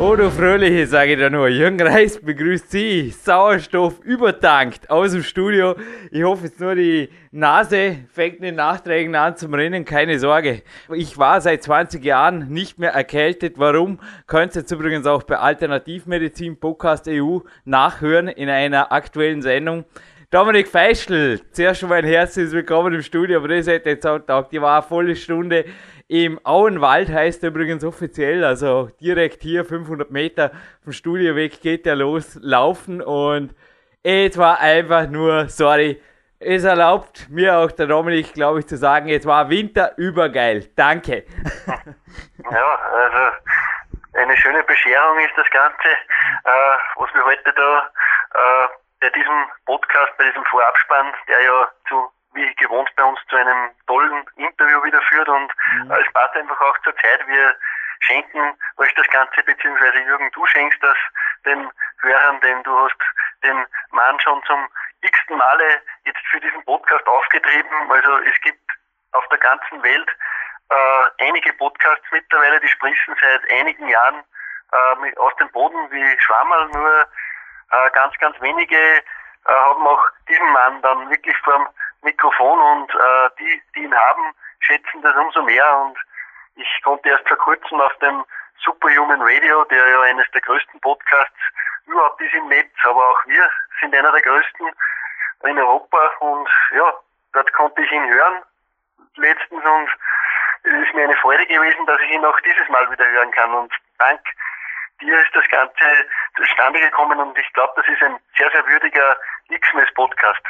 Oh, du Fröhliche, sage ich da nur. Jürgen Reis begrüßt Sie. Sauerstoff übertankt aus dem Studio. Ich hoffe jetzt nur, die Nase fängt in Nachträgen an zum Rennen. Keine Sorge. Ich war seit 20 Jahren nicht mehr erkältet. Warum? Könnt ihr jetzt übrigens auch bei Alternativmedizin Podcast EU nachhören in einer aktuellen Sendung. Dominik Feischl, zuerst schon mal ein herzliches Willkommen im Studio, aber das hätte jetzt auch getaugt. Die war eine volle Stunde im Auenwald heißt er übrigens offiziell, also direkt hier 500 Meter vom Studio weg geht der los, laufen und es war einfach nur, sorry, es erlaubt mir auch der Dominik, glaube ich, zu sagen, es war Winter übergeil. Danke. Ja, also eine schöne Bescherung ist das Ganze, äh, was wir heute da äh, bei diesem Podcast, bei diesem Vorabspann, der ja zu wie gewohnt bei uns zu einem tollen Interview wieder führt und mhm. es passt einfach auch zur Zeit. Wir schenken euch das Ganze, beziehungsweise Jürgen, du schenkst das den Hörern, denn du hast den Mann schon zum x-ten Male jetzt für diesen Podcast aufgetrieben. Also es gibt auf der ganzen Welt äh, einige Podcasts mittlerweile, die sprießen seit einigen Jahren äh, aus dem Boden wie Schwammerl, nur äh, ganz, ganz wenige äh, haben auch diesen Mann dann wirklich vorm Mikrofon und äh, die, die ihn haben, schätzen das umso mehr. Und ich konnte erst vor kurzem auf dem Superhuman Radio, der ja eines der größten Podcasts überhaupt ist im Netz, aber auch wir sind einer der größten in Europa. Und ja, dort konnte ich ihn hören letztens und es ist mir eine Freude gewesen, dass ich ihn auch dieses Mal wieder hören kann. Und dank dir ist das Ganze zustande gekommen und ich glaube, das ist ein sehr, sehr würdiger X-Mess-Podcast.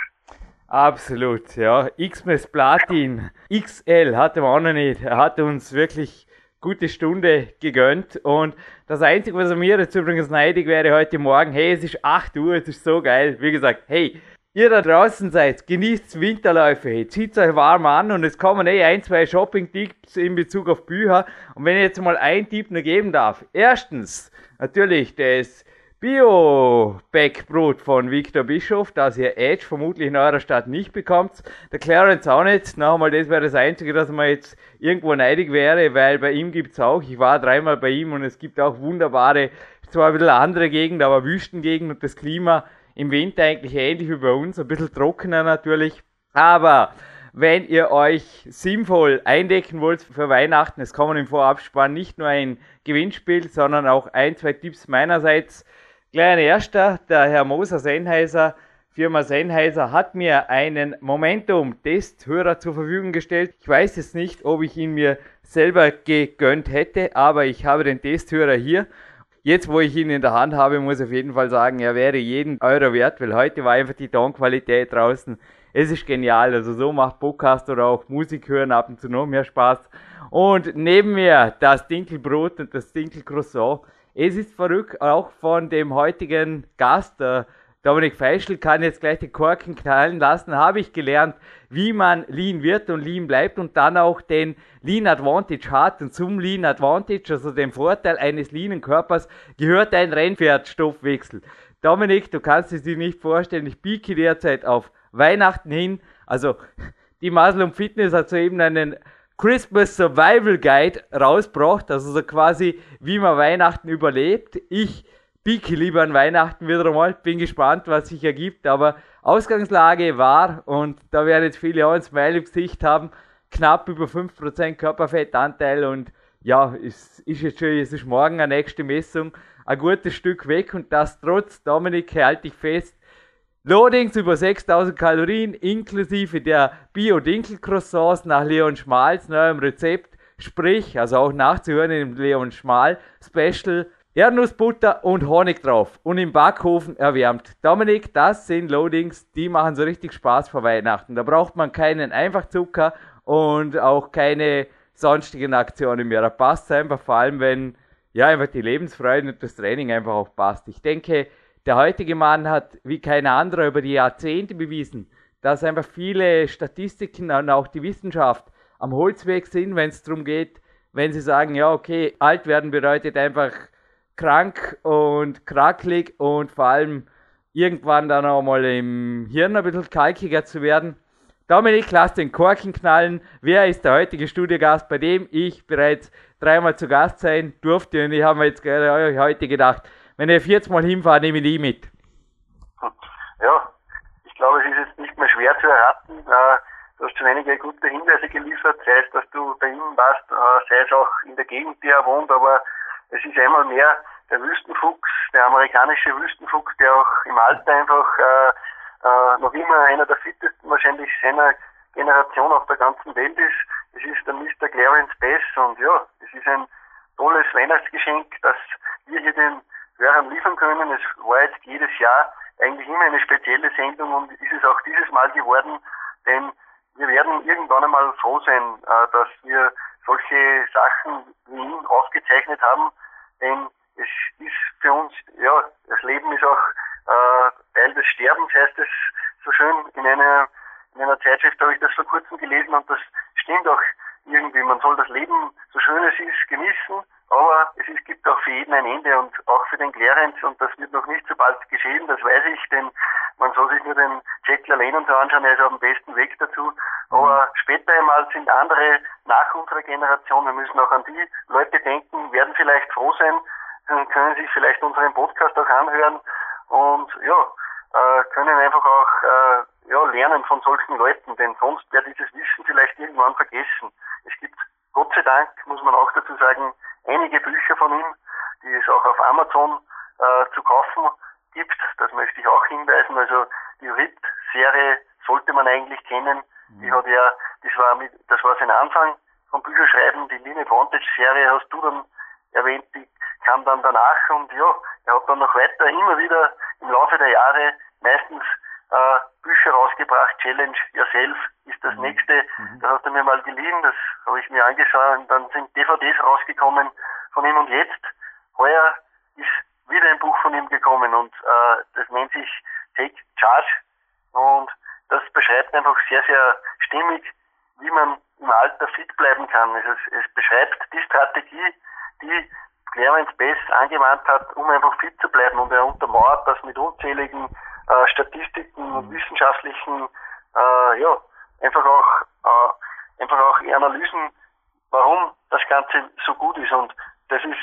Absolut, ja. X-Mess Platin XL hatte man auch noch nicht. Er hat uns wirklich gute Stunde gegönnt. Und das Einzige, was mir jetzt übrigens neidig wäre heute Morgen, hey, es ist 8 Uhr, es ist so geil. Wie gesagt, hey, ihr da draußen seid, genießt Winterläufe, hey, zieht euch warm an und es kommen eh ein, zwei Shopping-Tipps in Bezug auf Bücher. Und wenn ich jetzt mal einen Tipp nur geben darf. Erstens, natürlich das Bio-Backbrot von Victor Bischof, das ihr Edge vermutlich in eurer Stadt nicht bekommt. Der Clarence auch nicht. Noch einmal, das wäre das Einzige, dass man jetzt irgendwo neidig wäre, weil bei ihm gibt's auch, ich war dreimal bei ihm und es gibt auch wunderbare, zwar ein bisschen andere Gegend, aber Wüstengegend und das Klima im Winter eigentlich ähnlich wie bei uns, ein bisschen trockener natürlich. Aber wenn ihr euch sinnvoll eindecken wollt für Weihnachten, es kommen im Vorabspann nicht nur ein Gewinnspiel, sondern auch ein, zwei Tipps meinerseits Kleiner Erster, der Herr Moser Sennheiser, Firma Sennheiser, hat mir einen Momentum-Testhörer zur Verfügung gestellt. Ich weiß jetzt nicht, ob ich ihn mir selber gegönnt hätte, aber ich habe den Testhörer hier. Jetzt, wo ich ihn in der Hand habe, muss ich auf jeden Fall sagen, er wäre jeden Euro wert, weil heute war einfach die Tonqualität draußen. Es ist genial. Also so macht Podcast oder auch Musik hören ab und zu noch mehr Spaß. Und neben mir das Dinkelbrot und das Dinkelcroissant es ist verrückt, auch von dem heutigen Gast, der Dominik Feischl, kann jetzt gleich die Korken knallen lassen, habe ich gelernt, wie man Lean wird und Lean bleibt und dann auch den Lean Advantage hat. Und zum Lean Advantage, also dem Vorteil eines leanen Körpers, gehört ein Rennpferdstoffwechsel. Dominik, du kannst es dir nicht vorstellen, ich biege derzeit auf Weihnachten hin. Also die und Fitness hat soeben einen Christmas Survival Guide rausgebracht, also so quasi, wie man Weihnachten überlebt. Ich biege lieber an Weihnachten wieder einmal, bin gespannt, was sich ergibt, aber Ausgangslage war, und da werden jetzt viele auch ein Smile im Gesicht haben, knapp über 5% Körperfettanteil. Und ja, es ist jetzt schon, es ist morgen eine nächste Messung, ein gutes Stück weg. Und das trotz, Dominik, halte ich fest, Loadings über 6000 Kalorien inklusive der Bio-Dinkel-Croissants nach Leon Schmals neuem Rezept, sprich, also auch nachzuhören im Leon Schmal Special, Erdnussbutter und Honig drauf und im Backofen erwärmt. Dominik, das sind Loadings, die machen so richtig Spaß vor Weihnachten. Da braucht man keinen Einfachzucker und auch keine sonstigen Aktionen mehr. Da passt einfach, vor allem wenn ja einfach die Lebensfreude und das Training einfach auch passt. Ich denke, der heutige Mann hat wie kein anderer über die Jahrzehnte bewiesen, dass einfach viele Statistiken und auch die Wissenschaft am Holzweg sind, wenn es darum geht, wenn sie sagen, ja, okay, alt werden bedeutet einfach krank und krakelig und vor allem irgendwann dann auch mal im Hirn ein bisschen kalkiger zu werden. Dominik, lass den Korken knallen. Wer ist der heutige Studiogast, bei dem ich bereits dreimal zu Gast sein durfte? Und ich habe mir jetzt gerade heute gedacht, wenn ihr 40 Mal hinfahrt, nehme ich die mit. Ja, ich glaube, es ist jetzt nicht mehr schwer zu erraten. Äh, du hast schon einige gute Hinweise geliefert, sei es, dass du bei ihm warst, äh, sei es auch in der Gegend, die er wohnt, aber es ist einmal mehr der Wüstenfuchs, der amerikanische Wüstenfuchs, der auch im Alter einfach äh, äh, noch immer einer der fittesten wahrscheinlich seiner Generation auf der ganzen Welt ist. Es ist der Mr. Clarence Bass und ja, es ist ein tolles Weihnachtsgeschenk, das wir hier den Hörern liefern können. Es war jetzt jedes Jahr eigentlich immer eine spezielle Sendung und ist es auch dieses Mal geworden, denn wir werden irgendwann einmal froh sein, äh, dass wir solche Sachen wie ihn aufgezeichnet haben, denn es ist für uns, ja, das Leben ist auch äh, Teil des Sterbens, heißt es so schön. In einer, in einer Zeitschrift habe ich das vor kurzem gelesen und das stimmt auch irgendwie. Man soll das Leben, so schön es ist, genießen, aber es ist, gibt auch für jeden ein Ende und auch für den Clarence und das wird noch nicht so bald geschehen, das weiß ich, denn man soll sich nur den Jack LaLanne und so anschauen, er ist auf dem besten Weg dazu. Aber später einmal sind andere nach unserer Generation, wir müssen auch an die Leute denken, werden vielleicht froh sein, können sich vielleicht unseren Podcast auch anhören und ja, äh, können einfach auch äh, ja, lernen von solchen Leuten, denn sonst wäre dieses Wissen vielleicht irgendwann vergessen. Es gibt Gott sei Dank, muss man auch dazu sagen, einige Bücher von ihm, die es auch auf Amazon äh, zu kaufen gibt. Das möchte ich auch hinweisen. Also die RIT-Serie sollte man eigentlich kennen. Mhm. Die hat ja, das war mit, das war sein Anfang vom Bücherschreiben. Die Line Advantage-Serie hast du dann erwähnt, die kam dann danach und ja, er hat dann noch weiter immer wieder im Laufe der Jahre meistens äh, Bücher rausgebracht. Challenge Yourself ist das mhm. nächste. Mhm. Das hast du mir mal geliehen, das habe ich mir angeschaut und dann sind DVDs rausgekommen von ihm und jetzt, heuer ist wieder ein Buch von ihm gekommen und äh, das nennt sich Take Charge und das beschreibt einfach sehr, sehr stimmig, wie man im Alter fit bleiben kann. Es, es beschreibt die Strategie, die Clarence Bess angewandt hat, um einfach fit zu bleiben und er untermauert das mit unzähligen äh, Statistiken und mhm. wissenschaftlichen, äh, ja, einfach auch, äh, einfach auch Analysen, warum das Ganze so gut ist und das ist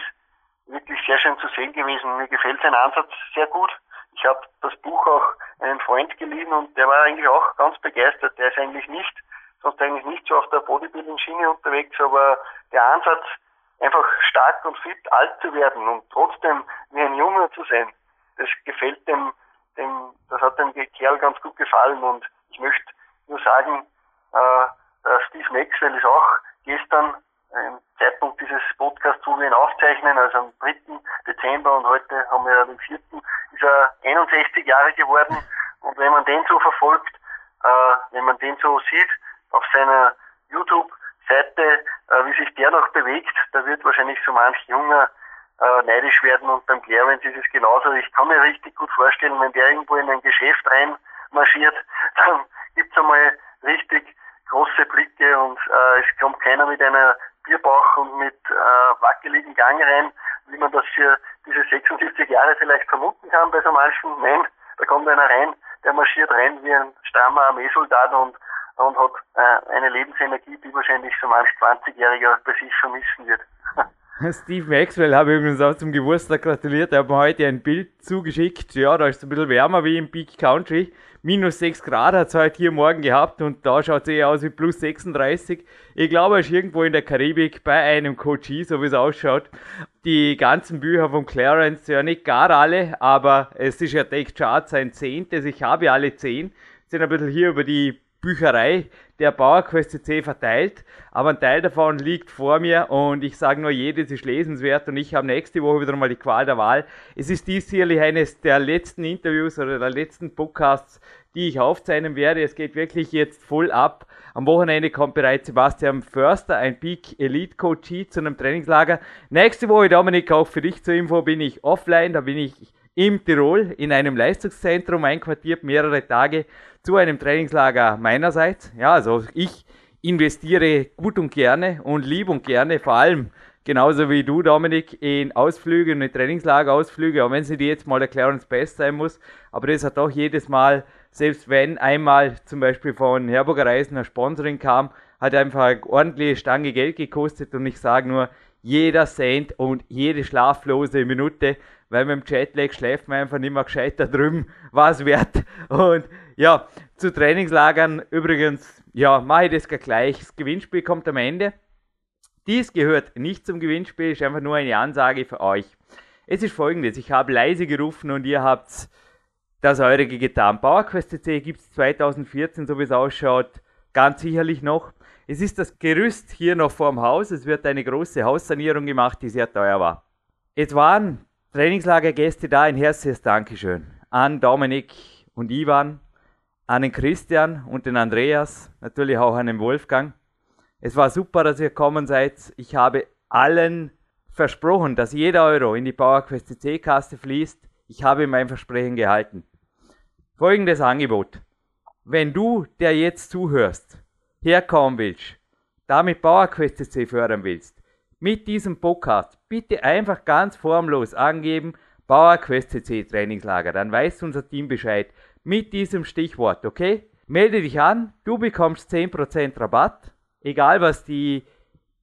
wirklich sehr schön zu sehen gewesen. Mir gefällt sein Ansatz sehr gut. Ich habe das Buch auch einem Freund geliehen und der war eigentlich auch ganz begeistert. Der ist eigentlich nicht, sonst eigentlich nicht so auf der Bodybuilding-Schiene unterwegs, aber der Ansatz, einfach stark und fit alt zu werden und trotzdem wie ein Junge zu sein, das gefällt dem, dem das hat dem Kerl ganz gut gefallen und ich möchte nur sagen, äh, Steve Maxwell ist auch gestern im Zeitpunkt dieses Podcasts, wo wir ihn aufzeichnen, also am 3. Dezember und heute haben wir ja den 4. ist er 61 Jahre geworden und wenn man den so verfolgt, äh, wenn man den so sieht auf seiner YouTube-Seite, äh, wie sich der noch bewegt, da wird wahrscheinlich so manch Junger äh, neidisch werden und beim Clarence ist es genauso. Ich kann mir richtig gut vorstellen, wenn der irgendwo in ein Geschäft reinmarschiert, dann gibt's einmal richtig große Blicke und äh, es kommt keiner mit einer Bierbauch und mit äh, wackeligen Gang rein, wie man das für diese 76 Jahre vielleicht vermuten kann bei so manchen. Nein, da kommt einer rein, der marschiert rein wie ein strammer Armeesoldat und, und hat äh, eine Lebensenergie, die wahrscheinlich so manch 20-Jähriger bei sich vermissen wird. Steve Maxwell habe ich übrigens auch zum Geburtstag gratuliert. Er hat mir heute ein Bild zugeschickt. Ja, da ist es ein bisschen wärmer wie im Peak Country. Minus 6 Grad hat es heute hier morgen gehabt und da schaut es eher aus wie plus 36. Ich glaube, er ist irgendwo in der Karibik bei einem Coachie, so wie es ausschaut. Die ganzen Bücher von Clarence, ja nicht gar alle, aber es ist ja Take Chart sein zehntes. Ich habe alle zehn. Sind ein bisschen hier über die Bücherei der PowerQuest CC verteilt, aber ein Teil davon liegt vor mir und ich sage nur, jedes ist lesenswert und ich habe nächste Woche wieder mal die Qual der Wahl. Es ist dies sicherlich eines der letzten Interviews oder der letzten Podcasts, die ich aufzeichnen werde. Es geht wirklich jetzt voll ab. Am Wochenende kommt bereits Sebastian Förster, ein Peak Elite Coach zu einem Trainingslager. Nächste Woche, Dominik, auch für dich zur Info, bin ich offline, da bin ich im Tirol in einem Leistungszentrum einquartiert, mehrere Tage zu einem Trainingslager meinerseits. Ja, also ich investiere gut und gerne und lieb und gerne, vor allem genauso wie du, Dominik, in Ausflüge und in Trainingslagerausflüge, auch wenn sie die jetzt mal der Clarence Best sein muss, aber das hat auch jedes Mal, selbst wenn einmal zum Beispiel von Herburger Reisen ein Sponsoring kam, hat einfach eine ordentliche Stange Geld gekostet und ich sage nur, jeder Cent und jede schlaflose Minute, weil mit dem Jetlag schläft man einfach nicht mehr gescheit da drüben, war es wert. Und ja, zu Trainingslagern übrigens, ja, mache ich das gleich. Das Gewinnspiel kommt am Ende. Dies gehört nicht zum Gewinnspiel, ist einfach nur eine Ansage für euch. Es ist folgendes, ich habe leise gerufen und ihr habt das eurige getan. PowerQuest CC gibt es 2014, so wie es ausschaut, ganz sicherlich noch. Es ist das Gerüst hier noch vorm Haus. Es wird eine große Haussanierung gemacht, die sehr teuer war. Es waren Trainingslagergäste da. Ein herzliches Dankeschön an Dominik und Ivan, an den Christian und den Andreas, natürlich auch an den Wolfgang. Es war super, dass ihr gekommen seid. Ich habe allen versprochen, dass jeder Euro in die PowerQuest CC-Kaste fließt. Ich habe mein Versprechen gehalten. Folgendes Angebot. Wenn du, der jetzt zuhörst, herkommen willst, damit PowerQuest CC fördern willst, mit diesem Podcast, bitte einfach ganz formlos angeben, PowerQuest CC Trainingslager, dann weiß unser Team Bescheid. Mit diesem Stichwort, okay? Melde dich an, du bekommst 10% Rabatt egal was die,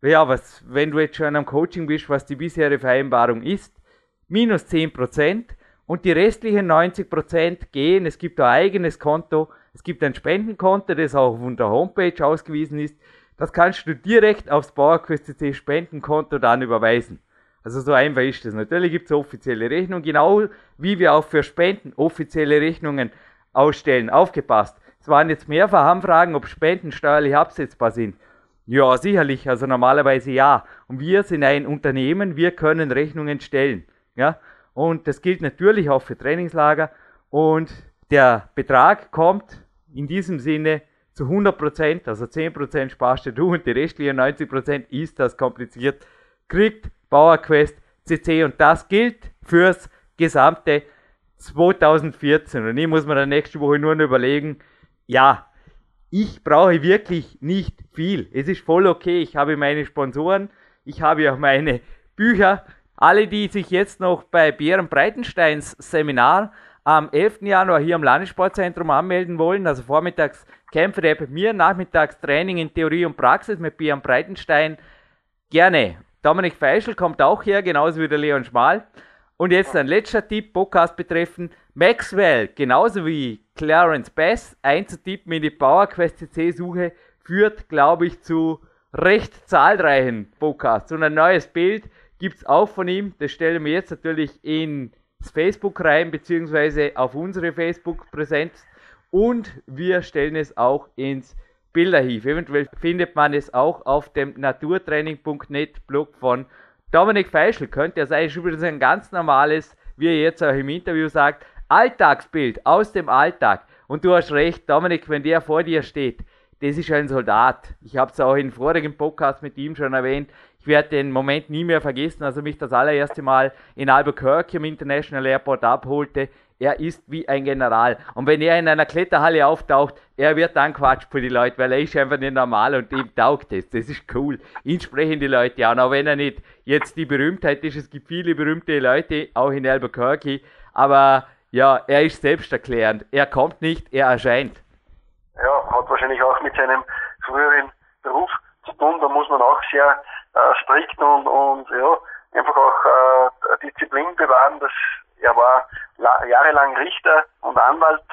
ja, was, wenn du jetzt schon am Coaching bist, was die bisherige Vereinbarung ist, minus 10% und die restlichen 90% gehen, es gibt ein eigenes Konto, es gibt ein Spendenkonto, das auch auf der Homepage ausgewiesen ist, das kannst du direkt aufs PowerQuest CC Spendenkonto dann überweisen. Also so einfach ist das. Natürlich gibt es offizielle Rechnungen, genau wie wir auch für Spenden offizielle Rechnungen ausstellen. Aufgepasst. Es waren jetzt mehrfach Anfragen, ob Spenden steuerlich absetzbar sind. Ja, sicherlich. Also normalerweise ja. Und wir sind ein Unternehmen, wir können Rechnungen stellen. Ja? Und das gilt natürlich auch für Trainingslager. Und der Betrag kommt in diesem Sinne zu 100%, also 10% sparst du und die restlichen 90% ist das kompliziert, kriegt PowerQuest CC und das gilt fürs gesamte 2014. Und ich muss mir dann nächste Woche nur noch überlegen, ja, ich brauche wirklich nicht viel. Es ist voll okay. Ich habe meine Sponsoren, ich habe auch meine Bücher. Alle, die sich jetzt noch bei Bären Breitensteins Seminar am 11. Januar hier am Landessportzentrum anmelden wollen, also vormittags Kämpfe der bei mir, nachmittags Training in Theorie und Praxis mit Björn Breitenstein, gerne. Dominik Feischl kommt auch her, genauso wie der Leon Schmal. Und jetzt ein letzter Tipp, Podcast betreffend Maxwell, genauso wie Clarence Bass einzutippen in die PowerQuest CC-Suche, führt, glaube ich, zu recht zahlreichen Podcasts. Und ein neues Bild gibt es auch von ihm. Das stellen wir jetzt natürlich ins Facebook rein, beziehungsweise auf unsere Facebook-Präsenz. Und wir stellen es auch ins Bilderarchiv. Eventuell findet man es auch auf dem naturtraining.net Blog von Dominik Feischl. Könnte ja sein, ist übrigens ein ganz normales, wie er jetzt auch im Interview sagt, Alltagsbild aus dem Alltag. Und du hast recht, Dominik, wenn der vor dir steht, das ist ein Soldat. Ich habe es auch im vorigen Podcast mit ihm schon erwähnt. Ich werde den Moment nie mehr vergessen, als er mich das allererste Mal in Albuquerque im International Airport abholte. Er ist wie ein General. Und wenn er in einer Kletterhalle auftaucht, er wird dann Quatsch für die Leute, weil er ist einfach nicht normal und ihm taugt es. Das ist cool. Ihn sprechen die Leute an, auch wenn er nicht jetzt die Berühmtheit ist. Es gibt viele berühmte Leute, auch in Albuquerque. Aber ja, er ist selbsterklärend. Er kommt nicht, er erscheint. Hat wahrscheinlich auch mit seinem früheren Beruf zu tun. Da muss man auch sehr äh, strikt und, und ja, einfach auch äh, Disziplin bewahren. Das, er war jahrelang Richter und Anwalt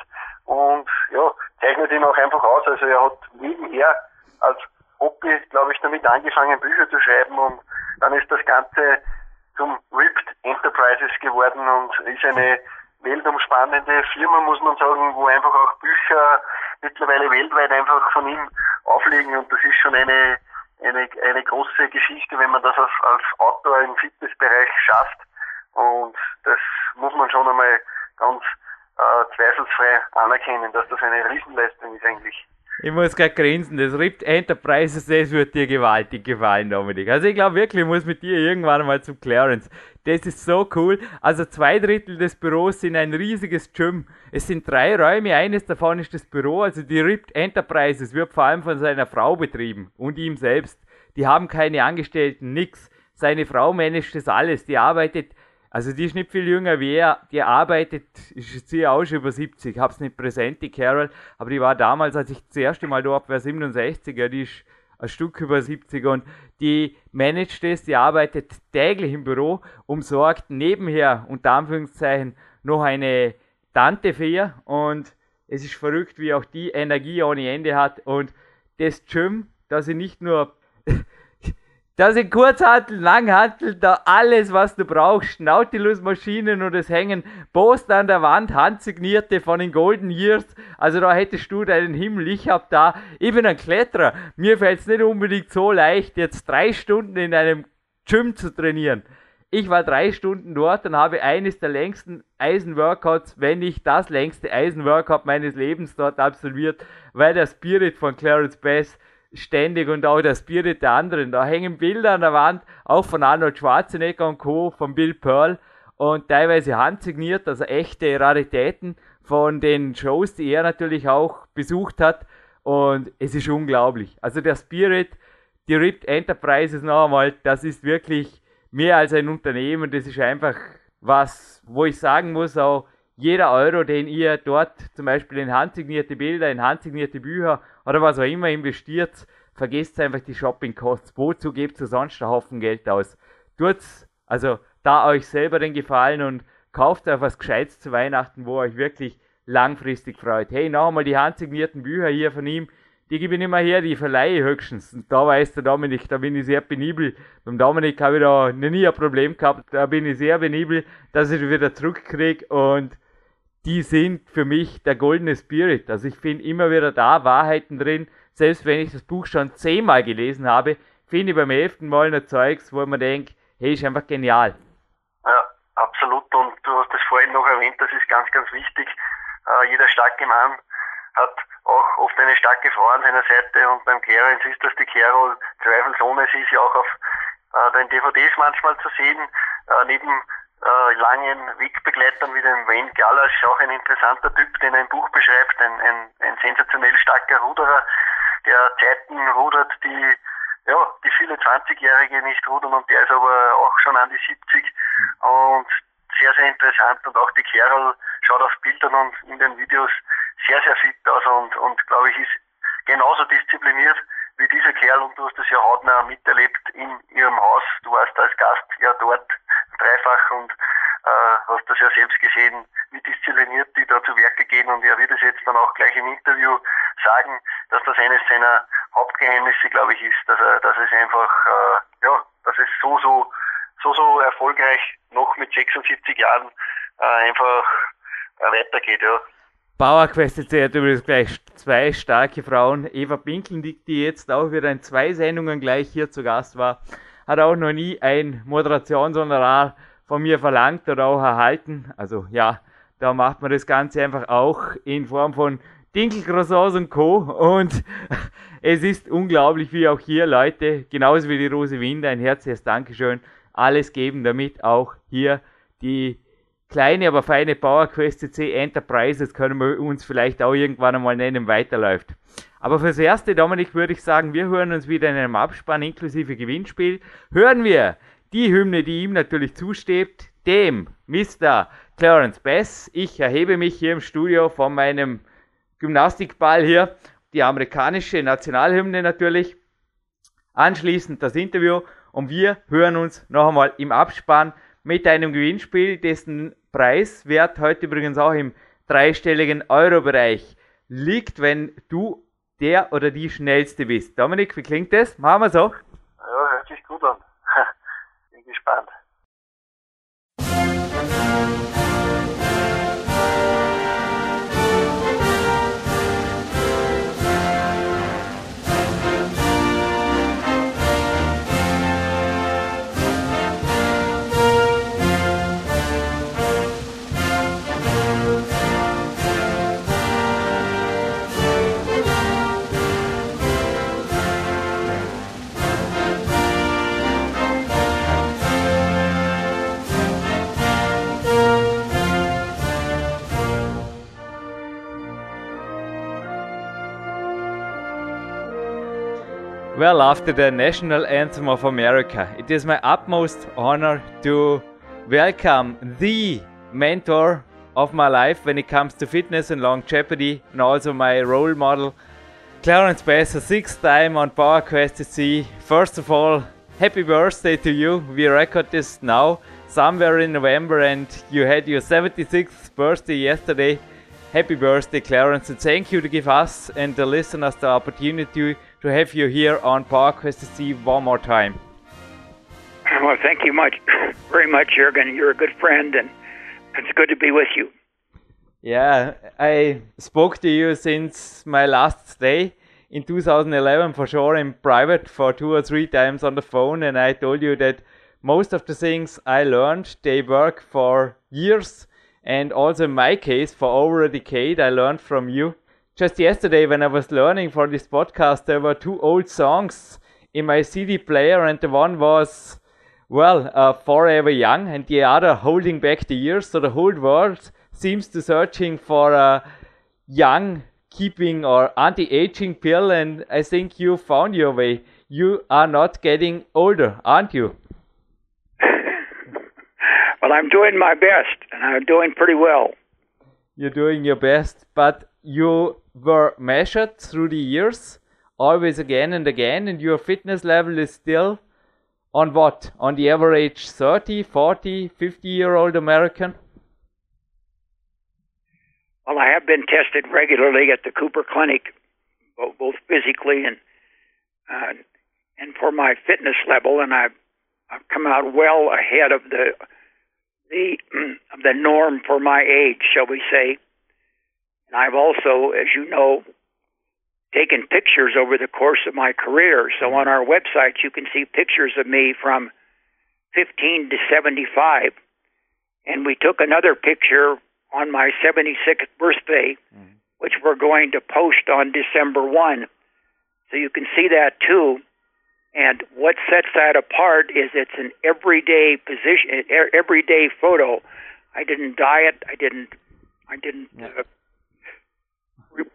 und ja, zeichnet ihn auch einfach aus. Also er hat nebenher als Hobby, glaube ich, damit angefangen, Bücher zu schreiben und dann ist das Ganze zum Ripped Enterprises geworden und ist eine weltumspannende Firma, muss man sagen, wo einfach auch Bücher mittlerweile weltweit einfach von ihm aufliegen und das ist schon eine, eine, eine große Geschichte, wenn man das als, als Autor im Fitnessbereich schafft und das muss man schon einmal ganz äh, zweifelsfrei anerkennen, dass das eine Riesenleistung ist eigentlich. Ich muss gerade grinsen, das Ripped Enterprises, das wird dir gewaltig gefallen, Dominik. Also ich glaube wirklich, ich muss mit dir irgendwann mal zum Clarence. Das ist so cool. Also zwei Drittel des Büros sind ein riesiges Gym. Es sind drei Räume, eines davon ist das Büro. Also die Ripped Enterprises wird vor allem von seiner Frau betrieben und ihm selbst. Die haben keine Angestellten, nix. seine Frau managt das alles. Die arbeitet, also die ist nicht viel jünger wie er, die arbeitet, ist sie auch schon über 70, hab's nicht präsent, die Carol, aber die war damals, als ich das erste Mal dort war, 67er, die ist ein Stück über 70 und die managt das, die arbeitet täglich im Büro und sorgt nebenher, unter Anführungszeichen, noch eine Tante für ihr. Und es ist verrückt, wie auch die Energie ohne Ende hat. Und das Gym, dass sie nicht nur dass ich Kurzhantel, Langhantel, da alles, was du brauchst, Nautilus-Maschinen und es hängen Poster an der Wand, handsignierte von den Golden Years. Also da hättest du deinen Himmel. Ich hab da, ich bin ein Kletterer. Mir fällt es nicht unbedingt so leicht, jetzt drei Stunden in einem Gym zu trainieren. Ich war drei Stunden dort und habe eines der längsten Eisenworkouts, wenn nicht das längste Eisenworkout meines Lebens dort absolviert, weil der Spirit von Clarence Bass ständig und auch der Spirit der anderen. Da hängen Bilder an der Wand, auch von Arnold Schwarzenegger und Co., von Bill Pearl und teilweise handsigniert, also echte Raritäten von den Shows, die er natürlich auch besucht hat. Und es ist unglaublich. Also der Spirit, die Ripped Enterprises noch einmal, das ist wirklich mehr als ein Unternehmen. Das ist einfach was, wo ich sagen muss, auch jeder Euro, den ihr dort zum Beispiel in handsignierte Bilder, in handsignierte Bücher oder was auch immer investiert, vergesst einfach die Shopping-Costs. Wozu gebt ihr sonst einen Haufen Geld aus? Tut's, also da euch selber den Gefallen und kauft euch was Gescheites zu Weihnachten, wo euch wirklich langfristig freut. Hey, noch einmal die handsignierten Bücher hier von ihm, die gebe ich nicht mehr her, die verleihe höchstens. Und da weiß der Dominik, da bin ich sehr penibel. Beim Dominik habe ich da nie ein Problem gehabt, da bin ich sehr penibel, dass ich wieder zurückkriege und die sind für mich der goldene Spirit. Also ich finde immer wieder da Wahrheiten drin, selbst wenn ich das Buch schon zehnmal gelesen habe, finde ich beim elften Mal noch Zeugs, wo man denkt, hey, ist einfach genial. Ja, absolut. Und du hast das vorhin noch erwähnt, das ist ganz, ganz wichtig. Äh, jeder starke Mann hat auch oft eine starke Frau an seiner Seite und beim Clarence ist das die Carol zweifelsohne. Sie ist ja auch auf äh, den DVDs manchmal zu sehen, äh, neben äh, langen Wegbegleitern wie dem Wayne Gallasch, auch ein interessanter Typ, den im Buch beschreibt, ein, ein, ein sensationell starker Ruderer, der Zeiten rudert, die ja, die viele 20-Jährige nicht rudern. Und der ist aber auch schon an die 70 und sehr, sehr interessant. Und auch die Carol schaut auf Bildern und in den Videos sehr, sehr fit aus und, und glaube ich ist genauso diszipliniert wie dieser Kerl und du hast das ja hautnah miterlebt in ihrem Haus. Du warst als Gast ja dort dreifach und äh, hast das ja selbst gesehen, wie diszipliniert die da zu Werke gehen und er wird es jetzt dann auch gleich im Interview sagen, dass das eines seiner Hauptgeheimnisse, glaube ich, ist, dass er, dass es einfach, äh, ja, dass es so, so, so, so erfolgreich noch mit 76 Jahren äh, einfach äh, weitergeht, ja. Bauerquest hat übrigens gleich zwei starke Frauen. Eva Pinkel, die jetzt auch wieder in zwei Sendungen gleich hier zu Gast war, hat auch noch nie ein Moderationshonorar von mir verlangt oder auch erhalten. Also ja, da macht man das Ganze einfach auch in Form von Dinkel, Croissants und Co. Und es ist unglaublich, wie auch hier Leute, genauso wie die Rose Winder, ein herzliches Dankeschön, alles geben, damit auch hier die kleine, aber feine PowerQuest C Enterprises, können wir uns vielleicht auch irgendwann einmal nennen, weiterläuft. Aber fürs Erste, Dominik, würde ich sagen, wir hören uns wieder in einem Abspann inklusive Gewinnspiel. Hören wir die Hymne, die ihm natürlich zusteht, dem Mr. Clarence Bass. Ich erhebe mich hier im Studio von meinem Gymnastikball hier, die amerikanische Nationalhymne natürlich. Anschließend das Interview und wir hören uns noch einmal im Abspann mit einem Gewinnspiel, dessen Preiswert heute übrigens auch im dreistelligen Euro-Bereich liegt, wenn du der oder die schnellste bist. Dominik, wie klingt das? Machen wir so. Ja, hört sich gut an. Bin gespannt. Well, after the national anthem of America, it is my utmost honor to welcome the mentor of my life when it comes to fitness and longevity, and also my role model, Clarence Bass, a sixth time on Power Quest CC. First of all, happy birthday to you. We record this now, somewhere in November, and you had your 76th birthday yesterday. Happy birthday, Clarence, and thank you to give us and the listeners the opportunity to have you here on PowerQuest CC one more time. Well, thank you much, very much, Jurgen. You're a good friend, and it's good to be with you. Yeah, I spoke to you since my last stay in 2011 for sure in private for two or three times on the phone, and I told you that most of the things I learned they work for years, and also in my case for over a decade I learned from you. Just yesterday, when I was learning for this podcast, there were two old songs in my CD player, and the one was well, uh, Forever Young, and the other Holding Back the Years. So the whole world seems to searching for a young keeping or anti-aging pill and I think you found your way. You are not getting older, aren't you? well, I'm doing my best and I'm doing pretty well. You're doing your best, but you were measured through the years, always again and again, and your fitness level is still on what? On the average 30, 40, 50 year old American? Well, I have been tested regularly at the Cooper Clinic, both physically and uh, and for my fitness level, and I've I've come out well ahead of the the of the norm for my age, shall we say. And I've also, as you know, taken pictures over the course of my career. So on our website, you can see pictures of me from 15 to 75. And we took another picture on my 76th birthday, mm. which we're going to post on December 1. So you can see that too. And what sets that apart is it's an everyday position, everyday photo. I didn't diet. I didn't. I didn't yeah. uh,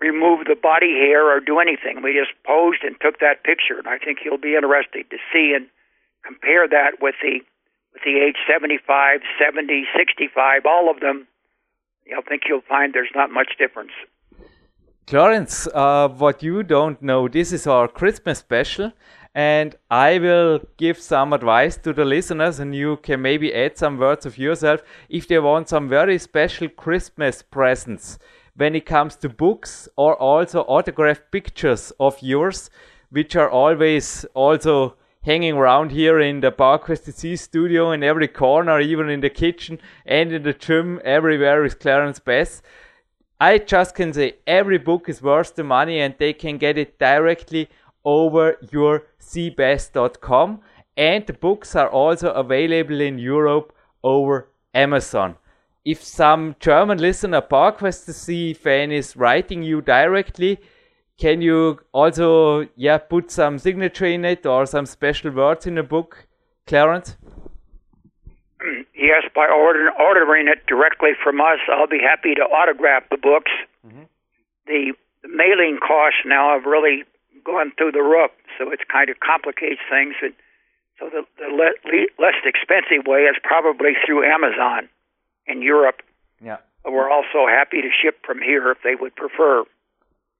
remove the body hair or do anything. We just posed and took that picture, and I think you'll be interested to see and compare that with the with the age 75, 70, 65, all of them I think you'll find there's not much difference. Clarence, uh, what you don't know, this is our Christmas special, and I will give some advice to the listeners, and you can maybe add some words of yourself if they want some very special Christmas presents when it comes to books or also autographed pictures of yours, which are always also hanging around here in the PowerQuest CC studio in every corner, even in the kitchen and in the gym, everywhere is Clarence Bass. I just can say every book is worth the money and they can get it directly over your cbass.com and the books are also available in Europe over Amazon. If some German listener, PowerQuest CC fan is writing you directly, can you also yeah put some signature in it or some special words in the book, Clarence? Yes, by order, ordering it directly from us, I'll be happy to autograph the books. Mm-hmm. The, the mailing costs now have really gone through the roof, so it kind of complicates things. And so the, the le- le- less expensive way is probably through Amazon in Europe. Yeah. We're also happy to ship from here if they would prefer.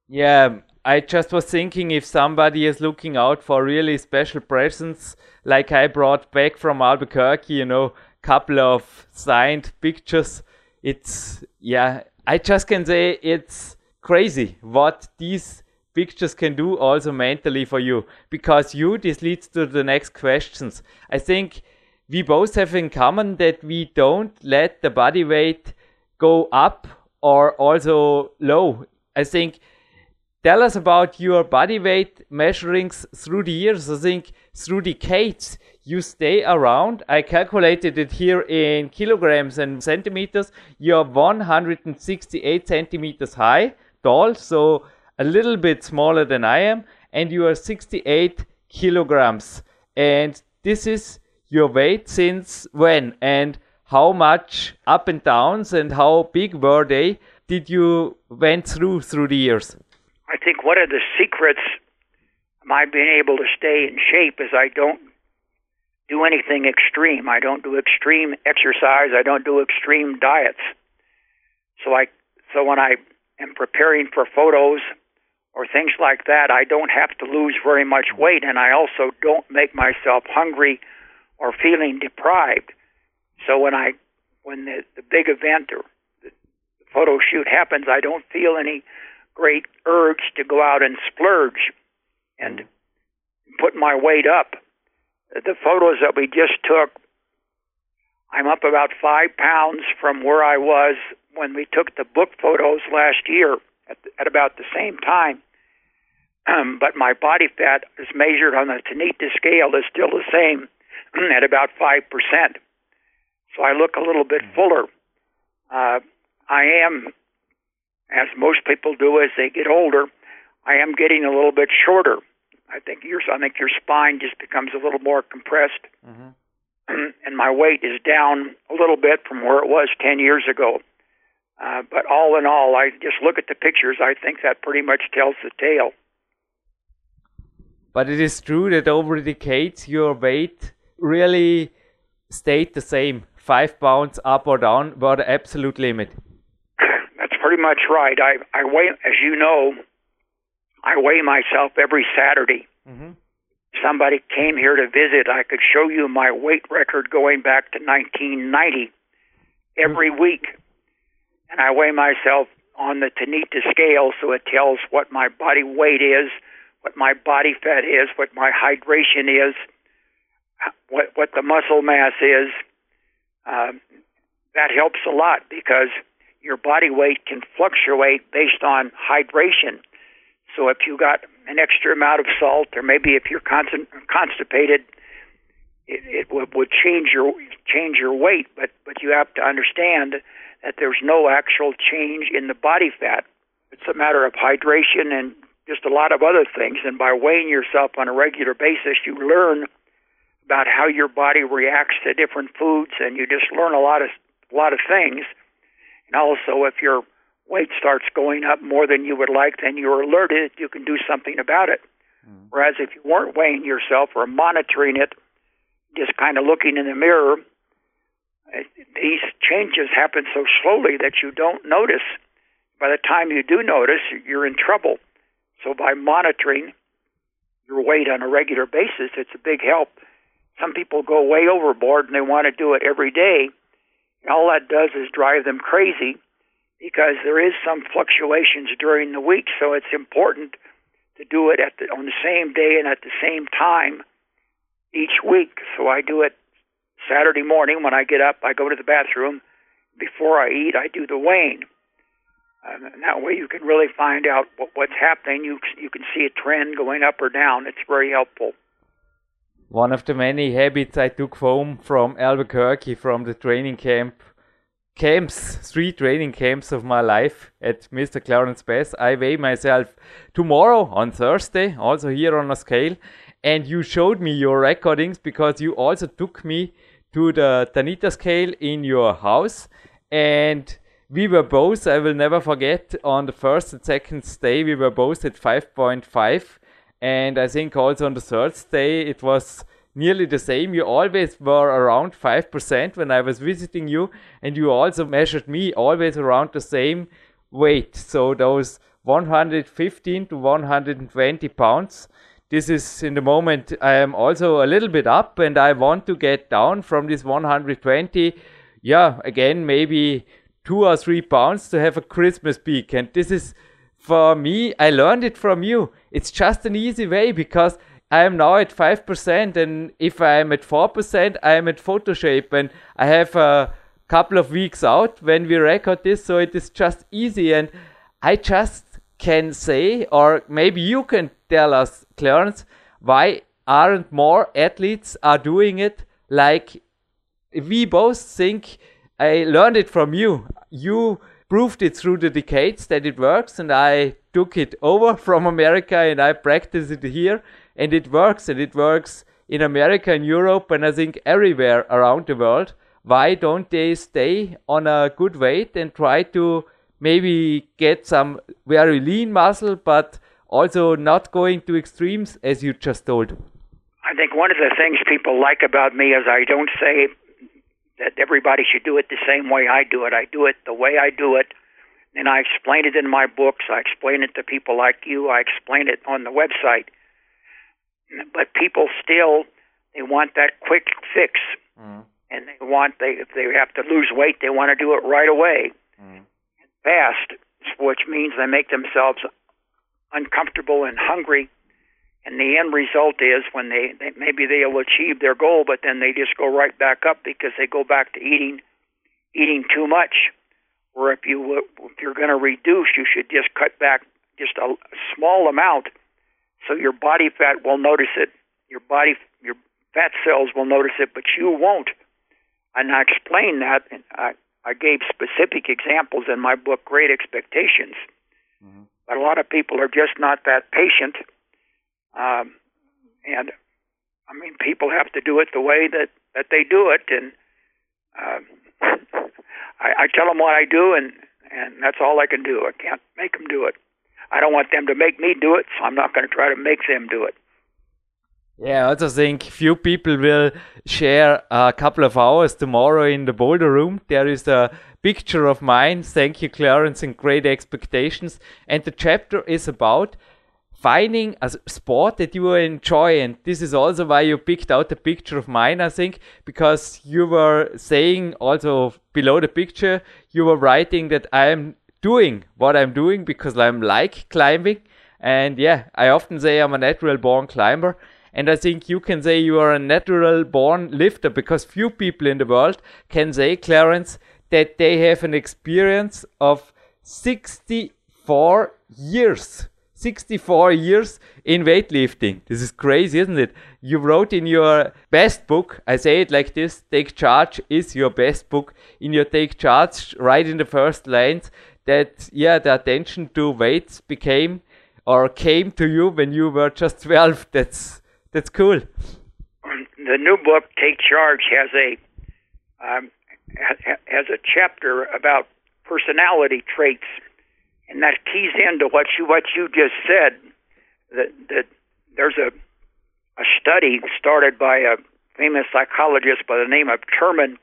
Yeah, I just was thinking if somebody is looking out for really special presents, like I brought back from Albuquerque, you know, couple of signed pictures. It's yeah, I just can say it's crazy what these pictures can do also mentally for you because you this leads to the next questions. I think we both have in common that we don't let the body weight go up or also low. I think Tell us about your body weight measurings through the years. I think through decades you stay around. I calculated it here in kilograms and centimeters. You're 168 centimeters high, tall, so a little bit smaller than I am, and you are 68 kilograms. And this is your weight since when? And how much up and downs and how big were they did you went through through the years? I think one of the secrets my being able to stay in shape is I don't do anything extreme. I don't do extreme exercise. I don't do extreme diets. So I so when I am preparing for photos or things like that, I don't have to lose very much weight, and I also don't make myself hungry or feeling deprived. So when I when the, the big event or the photo shoot happens, I don't feel any great urge to go out and splurge and put my weight up. The photos that we just took, I'm up about five pounds from where I was when we took the book photos last year at, the, at about the same time. Um, but my body fat is measured on the Tanita scale is still the same at about 5%. So I look a little bit fuller. Uh, I am, as most people do as they get older, I am getting a little bit shorter. I think your I think your spine just becomes a little more compressed, mm-hmm. and my weight is down a little bit from where it was ten years ago. Uh, but all in all, I just look at the pictures. I think that pretty much tells the tale. But it is true that over the decades, your weight really stayed the same. Five pounds up or down were the absolute limit. That's pretty much right. I, I weigh, as you know, I weigh myself every Saturday. Mm-hmm. Somebody came here to visit. I could show you my weight record going back to 1990 every mm-hmm. week. And I weigh myself on the Tanita scale so it tells what my body weight is, what my body fat is, what my hydration is, what, what the muscle mass is. Uh, that helps a lot because your body weight can fluctuate based on hydration. So if you got an extra amount of salt, or maybe if you're constipated, it, it would, would change your change your weight. But but you have to understand that there's no actual change in the body fat. It's a matter of hydration and just a lot of other things. And by weighing yourself on a regular basis, you learn about how your body reacts to different foods, and you just learn a lot of a lot of things. And also, if your weight starts going up more than you would like, then you're alerted. You can do something about it. Mm. Whereas if you weren't weighing yourself or monitoring it, just kind of looking in the mirror, these changes happen so slowly that you don't notice. By the time you do notice, you're in trouble. So by monitoring your weight on a regular basis, it's a big help. Some people go way overboard and they want to do it every day. And all that does is drive them crazy because there is some fluctuations during the week. So it's important to do it at the, on the same day and at the same time each week. So I do it Saturday morning when I get up. I go to the bathroom. Before I eat, I do the weighing. Um, and that way you can really find out what, what's happening. You you can see a trend going up or down. It's very helpful. One of the many habits I took home from Albuquerque from the training camp camps, three training camps of my life at Mr. Clarence Bass. I weigh myself tomorrow on Thursday, also here on a scale. And you showed me your recordings because you also took me to the Tanita scale in your house. And we were both, I will never forget, on the first and second day, we were both at 5.5. And I think also on the third day, it was nearly the same. You always were around 5% when I was visiting you, and you also measured me always around the same weight. So those 115 to 120 pounds. This is in the moment I am also a little bit up, and I want to get down from this 120. Yeah, again, maybe two or three pounds to have a Christmas peak. And this is for me, I learned it from you. It's just an easy way because I am now at 5%, and if I am at 4%, I am at Photoshop, and I have a couple of weeks out when we record this, so it is just easy. And I just can say, or maybe you can tell us, Clarence, why aren't more athletes are doing it like we both think I learned it from you. You proved it through the decades that it works, and I took it over from America and I practice it here and it works and it works in America and Europe and I think everywhere around the world. Why don't they stay on a good weight and try to maybe get some very lean muscle but also not going to extremes, as you just told? I think one of the things people like about me is I don't say that everybody should do it the same way I do it. I do it the way I do it, and I explain it in my books. I explain it to people like you. I explain it on the website. But people still they want that quick fix, mm. and they want they if they have to lose weight, they want to do it right away, mm. fast, which means they make themselves uncomfortable and hungry. And the end result is when they, they maybe they'll achieve their goal, but then they just go right back up because they go back to eating eating too much. Or if you if you're going to reduce, you should just cut back just a, small amount, so your body fat will notice it. Your body your fat cells will notice it, but you won't. And I explained that. And I I gave specific examples in my book, Great Expectations. Mm-hmm. But a lot of people are just not that patient. Um, and I mean, people have to do it the way that, that they do it. And um, I, I tell them what I do, and, and that's all I can do. I can't make them do it. I don't want them to make me do it, so I'm not going to try to make them do it. Yeah, I also think few people will share a couple of hours tomorrow in the Boulder Room. There is a picture of mine. Thank you, Clarence, and great expectations. And the chapter is about finding a sport that you enjoy. And this is also why you picked out the picture of mine, I think, because you were saying also below the picture, you were writing that I am doing what I'm doing because I'm like climbing. And yeah, I often say I'm a natural born climber. And I think you can say you are a natural born lifter because few people in the world can say, Clarence, that they have an experience of 64 years. 64 years in weightlifting. This is crazy, isn't it? You wrote in your best book, I say it like this Take Charge is your best book. In your Take Charge, right in the first lines, that, yeah, the attention to weights became or came to you when you were just 12. That's that's cool. The new book, Take Charge, has a um, has a chapter about personality traits, and that keys into what you what you just said. That that there's a a study started by a famous psychologist by the name of Terman,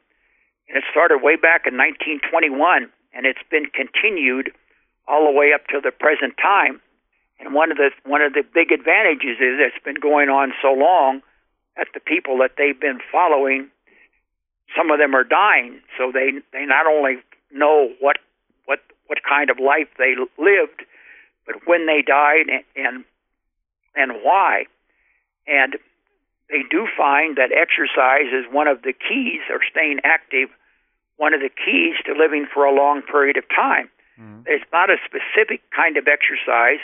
and it started way back in 1921, and it's been continued all the way up to the present time. And one of the one of the big advantages is it's been going on so long that the people that they've been following, some of them are dying, so they they not only know what what kind of life they lived, but when they died and and, and why. And they do find that exercise is one of the keys, or staying active, one of the keys to living for a long period of time. Mm-hmm. It's not a specific kind of exercise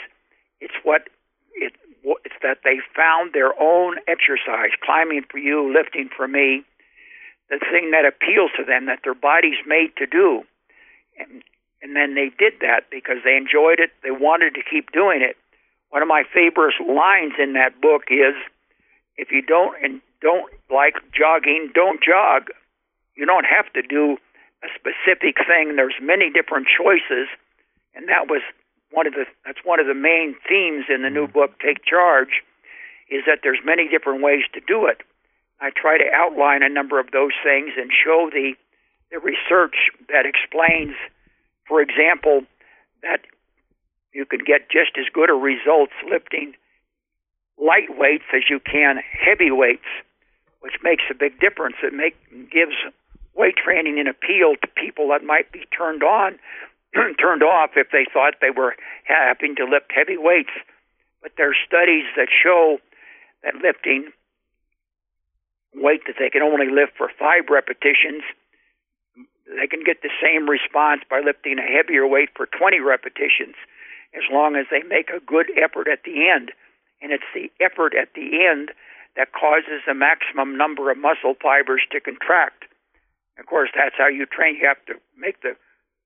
it's what it, it's that they found their own exercise, climbing for you, lifting for me, the thing that appeals to them that their body's made to do. And, and then they did that because they enjoyed it. They wanted to keep doing it. One of my favorite lines in that book is, "If you don't and don't like jogging, don't jog. You don't have to do a specific thing. There's many different choices." And that was one of the that's one of the main themes in the new mm-hmm. book take charge is that there's many different ways to do it i try to outline a number of those things and show the the research that explains for example that you can get just as good a results lifting light weights as you can heavy weights which makes a big difference it make gives weight training an appeal to people that might be turned on turned off if they thought they were having to lift heavy weights. But there are studies that show that lifting weight that they can only lift for five repetitions, they can get the same response by lifting a heavier weight for 20 repetitions as long as they make a good effort at the end. And it's the effort at the end that causes the maximum number of muscle fibers to contract. Of course, that's how you train. You have to make the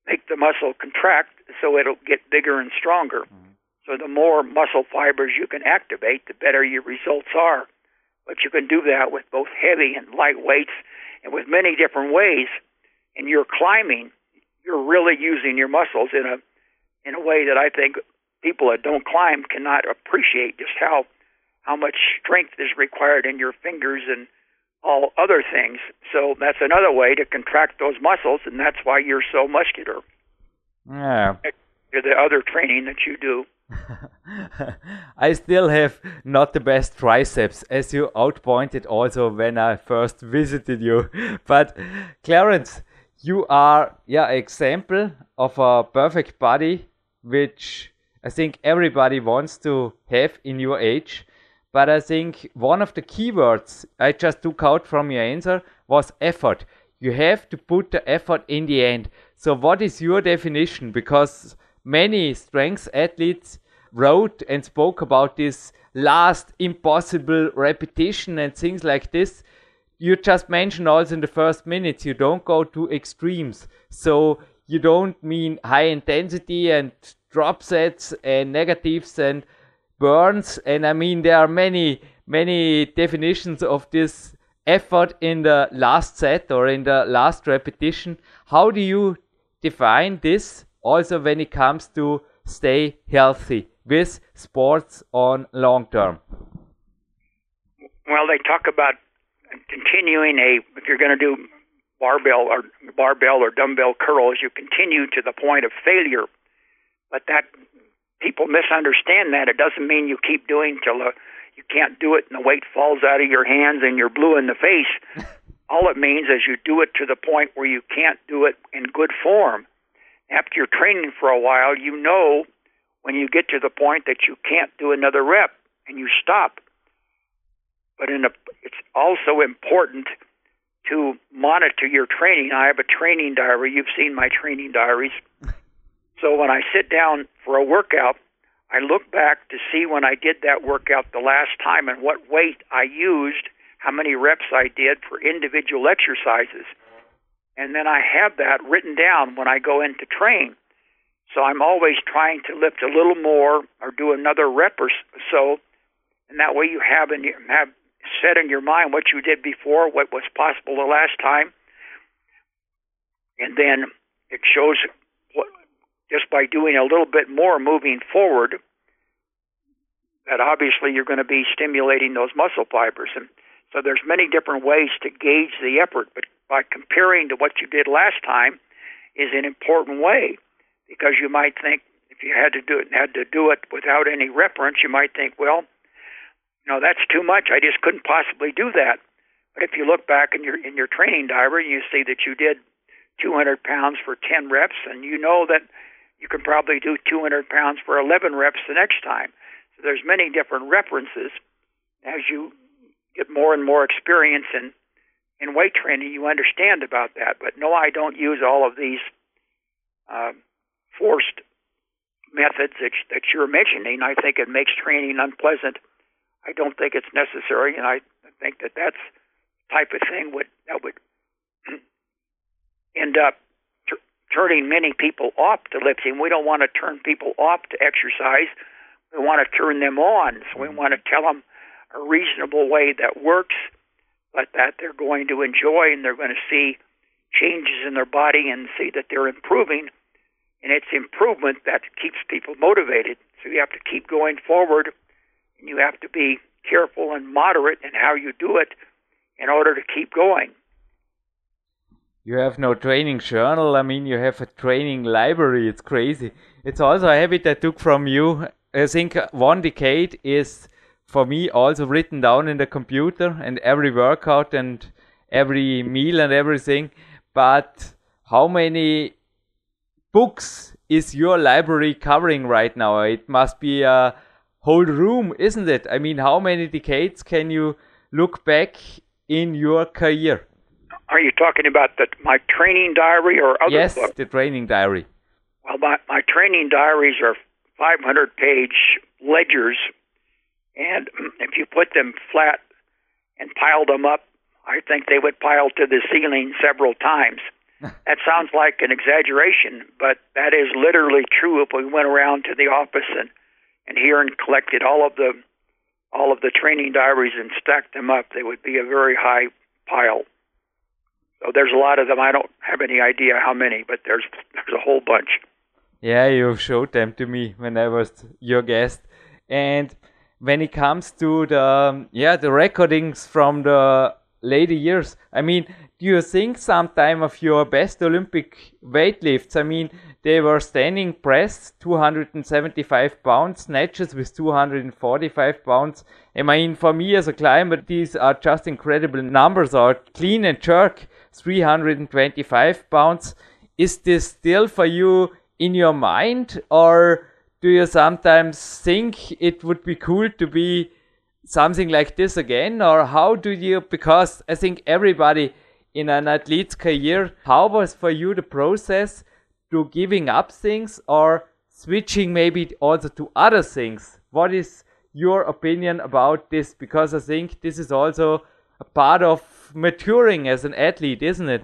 make the muscle contract so it'll get bigger and stronger. Mm-hmm. So the more muscle fibers you can activate, the better your results are. But you can do that with both heavy and light weights and with many different ways. And you're climbing, you're really using your muscles in a in a way that I think people that don't climb cannot appreciate just how how much strength is required in your fingers and all other things. So that's another way to contract those muscles, and that's why you're so muscular. Yeah. The other training that you do. I still have not the best triceps, as you outpointed also when I first visited you. But Clarence, you are yeah example of a perfect body, which I think everybody wants to have in your age. But I think one of the keywords I just took out from your answer was effort. You have to put the effort in the end. So, what is your definition? Because many strength athletes wrote and spoke about this last impossible repetition and things like this. You just mentioned also in the first minutes, you don't go to extremes. So you don't mean high intensity and drop sets and negatives and burns. And I mean, there are many, many definitions of this effort in the last set or in the last repetition. How do you define this also when it comes to stay healthy? with sports on long term? Well, they talk about continuing a if you're going to do barbell or barbell or dumbbell curls, you continue to the point of failure. But that people misunderstand that. It doesn't mean you keep doing till the, you can't do it and the weight falls out of your hands and you're blue in the face. All it means is you do it to the point where you can't do it in good form. After you're training for a while, you know when you get to the point that you can't do another rep and you stop. But in a, it's also important to monitor your training. I have a training diary. You've seen my training diaries. So when I sit down for a workout, I look back to see when I did that workout the last time and what weight I used, how many reps I did for individual exercises. And then I have that written down when I go in to train. So I'm always trying to lift a little more or do another rep or so, and that way you have in your, have set in your mind what you did before, what was possible the last time, and then it shows what just by doing a little bit more moving forward that obviously you're going to be stimulating those muscle fibers. And so there's many different ways to gauge the effort but by comparing to what you did last time is an important way because you might think if you had to do it had to do it without any reference, you might think, well, you know, that's too much. I just couldn't possibly do that. But if you look back in your in your training diary, you see that you did 200 pounds for 10 reps, and you know that you can probably do 200 pounds for 11 reps the next time. So there's many different references as you get more and more experience in in weight training. You understand about that. But no, I don't use all of these uh, forced methods that, that you're mentioning. I think it makes training unpleasant. I don't think it's necessary, and I think that that's type of thing would that would end up t- turning many people off to lifting. We don't want to turn people off to exercise. We want to turn them on. So we want to tell them a reasonable way that works, but that they're going to enjoy and they're going to see changes in their body and see that they're improving and it's improvement that keeps people motivated. So you have to keep going forward, you have to be careful and moderate in how you do it in order to keep going. You have no training journal. I mean, you have a training library. It's crazy. It's also a habit I took from you. I think one decade is for me also written down in the computer and every workout and every meal and everything. But how many books is your library covering right now? It must be a whole room, isn't it? I mean, how many decades can you look back in your career? Are you talking about the, my training diary or other yes, books? the training diary. Well, my, my training diaries are 500 page ledgers, and if you put them flat and piled them up, I think they would pile to the ceiling several times that sounds like an exaggeration, but that is literally true. If we went around to the office and and here and collected all of the all of the training diaries and stacked them up, they would be a very high pile. So there's a lot of them. I don't have any idea how many, but there's there's a whole bunch. Yeah, you showed them to me when I was your guest. And when it comes to the yeah the recordings from the later years, I mean, do you think sometime of your best Olympic weightlifts? I mean, they were standing press 275 pounds, snatches with 245 pounds. I mean, for me as a climber, these are just incredible numbers. Or clean and jerk 325 pounds. Is this still for you in your mind, or do you sometimes think it would be cool to be something like this again, or how do you? Because I think everybody in an athlete's career, how was for you the process to giving up things or switching maybe also to other things? What is your opinion about this? Because I think this is also a part of maturing as an athlete, isn't it?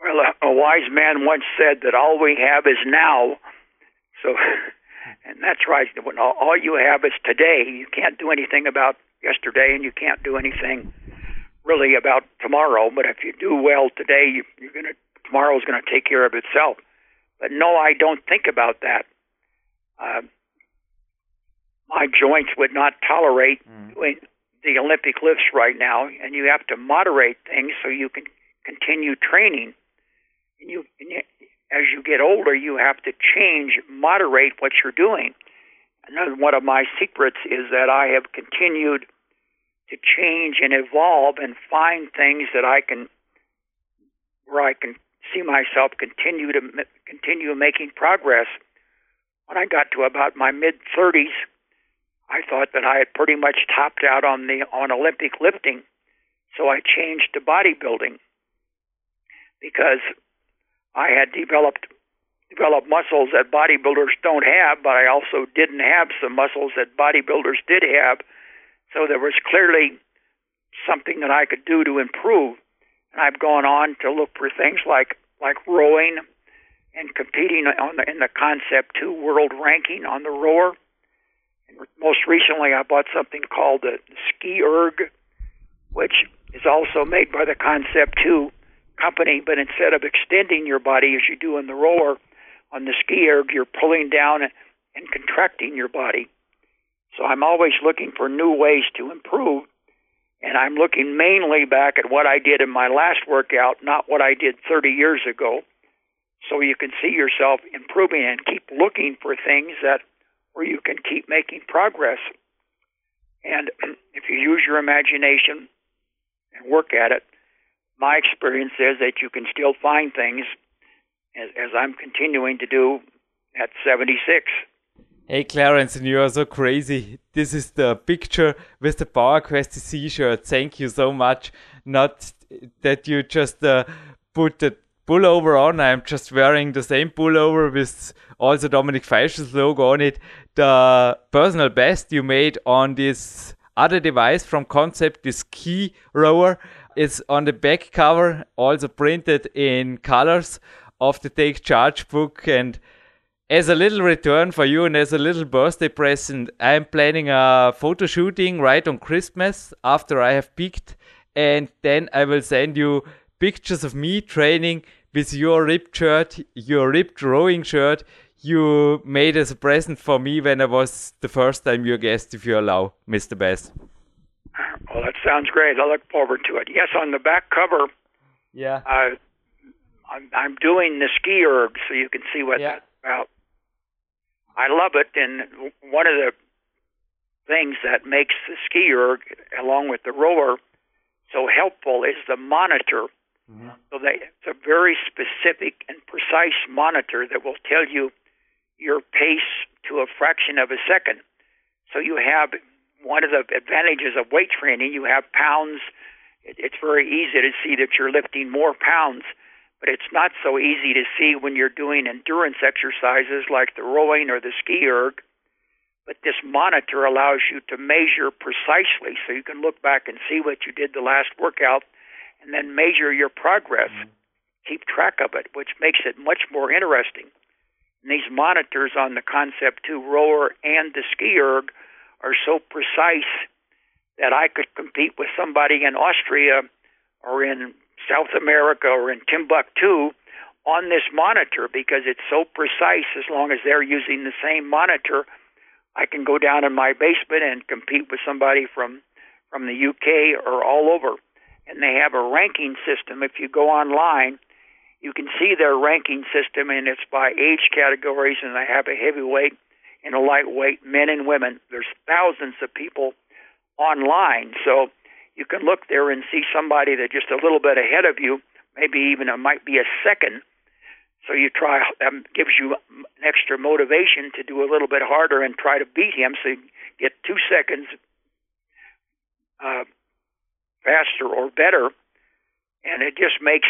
Well, a, a wise man once said that all we have is now. So, and that's right. When all, all you have is today. You can't do anything about yesterday, and you can't do anything really about tomorrow. But if you do well today, you, you're gonna tomorrow's going to take care of itself. But no, I don't think about that. Uh, my joints would not tolerate mm. doing the Olympic lifts right now, and you have to moderate things so you can continue training. And you, and you as you get older, you have to change, moderate what you're doing. And one of my secrets is that I have continued to change and evolve and find things that I can, where I can see myself continue to continue making progress. When I got to about my mid 30s, I thought that I had pretty much topped out on the on Olympic lifting, so I changed to bodybuilding because I had developed developed muscles that bodybuilders don't have, but I also didn't have some muscles that bodybuilders did have so there was clearly something that I could do to improve. And I've gone on to look for things like like rowing and competing on the, in the Concept 2 world ranking on the rower. And most recently, I bought something called the Ski Erg, which is also made by the Concept 2 company, but instead of extending your body as you do in the rower, on the Ski Erg, you're pulling down and contracting your body. So I'm always looking for new ways to improve. And I'm looking mainly back at what I did in my last workout, not what I did 30 years ago. So you can see yourself improving and keep looking for things that where you can keep making progress. And if you use your imagination and work at it, my experience is that you can still find things as, as I'm continuing to do at 76. Hey Clarence, you are so crazy. This is the picture with the PowerQuest C shirt. Thank you so much. Not that you just uh, put the pullover on. I'm just wearing the same pullover with also Dominic Feischl's logo on it. The personal best you made on this other device from Concept, this key rower, is on the back cover, also printed in colors of the Take Charge book and as a little return for you and as a little birthday present, I'm planning a photo shooting right on Christmas after I have peaked, and then I will send you pictures of me training with your ripped shirt, your ripped rowing shirt you made as a present for me when I was the first time your guest, if you allow, Mr. Bass. Well, that sounds great. I look forward to it. Yes, on the back cover. Yeah. Uh, I'm, I'm doing the ski erg, so you can see what yeah. that's about. I love it, and one of the things that makes the ski erg, along with the rower, so helpful is the monitor. Mm-hmm. So they, it's a very specific and precise monitor that will tell you your pace to a fraction of a second. So you have one of the advantages of weight training. You have pounds. It's very easy to see that you're lifting more pounds but it's not so easy to see when you're doing endurance exercises like the rowing or the ski erg. But this monitor allows you to measure precisely so you can look back and see what you did the last workout and then measure your progress, mm-hmm. keep track of it, which makes it much more interesting. And these monitors on the Concept 2 rower and the ski erg are so precise that I could compete with somebody in Austria or in South America or in Timbuktu on this monitor because it's so precise. As long as they're using the same monitor I can go down in my basement and compete with somebody from from the UK or all over. And they have a ranking system. If you go online you can see their ranking system and it's by age categories and they have a heavyweight and a lightweight men and women there's thousands of people online so you can look there and see somebody that's just a little bit ahead of you maybe even it might be a second so you try, um, gives you an extra motivation to do a little bit harder and try to beat him. So you get two seconds uh, faster or better, and it just makes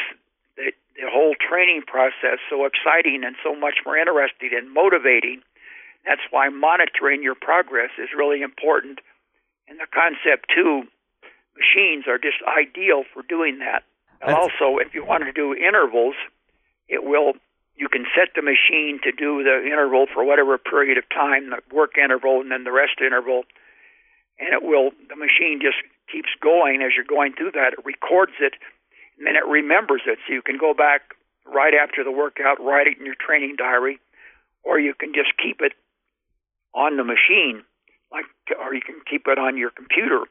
the, the whole training process so exciting and so much more interesting and motivating. That's why monitoring your progress is really important. And the concept two machines are just ideal for doing that. And also, if you want to do intervals, it will you can set the machine to do the interval for whatever period of time, the work interval and then the rest interval, and it will the machine just keeps going as you're going through that. It records it and then it remembers it. So you can go back right after the workout, write it in your training diary, or you can just keep it on the machine, like or you can keep it on your computer.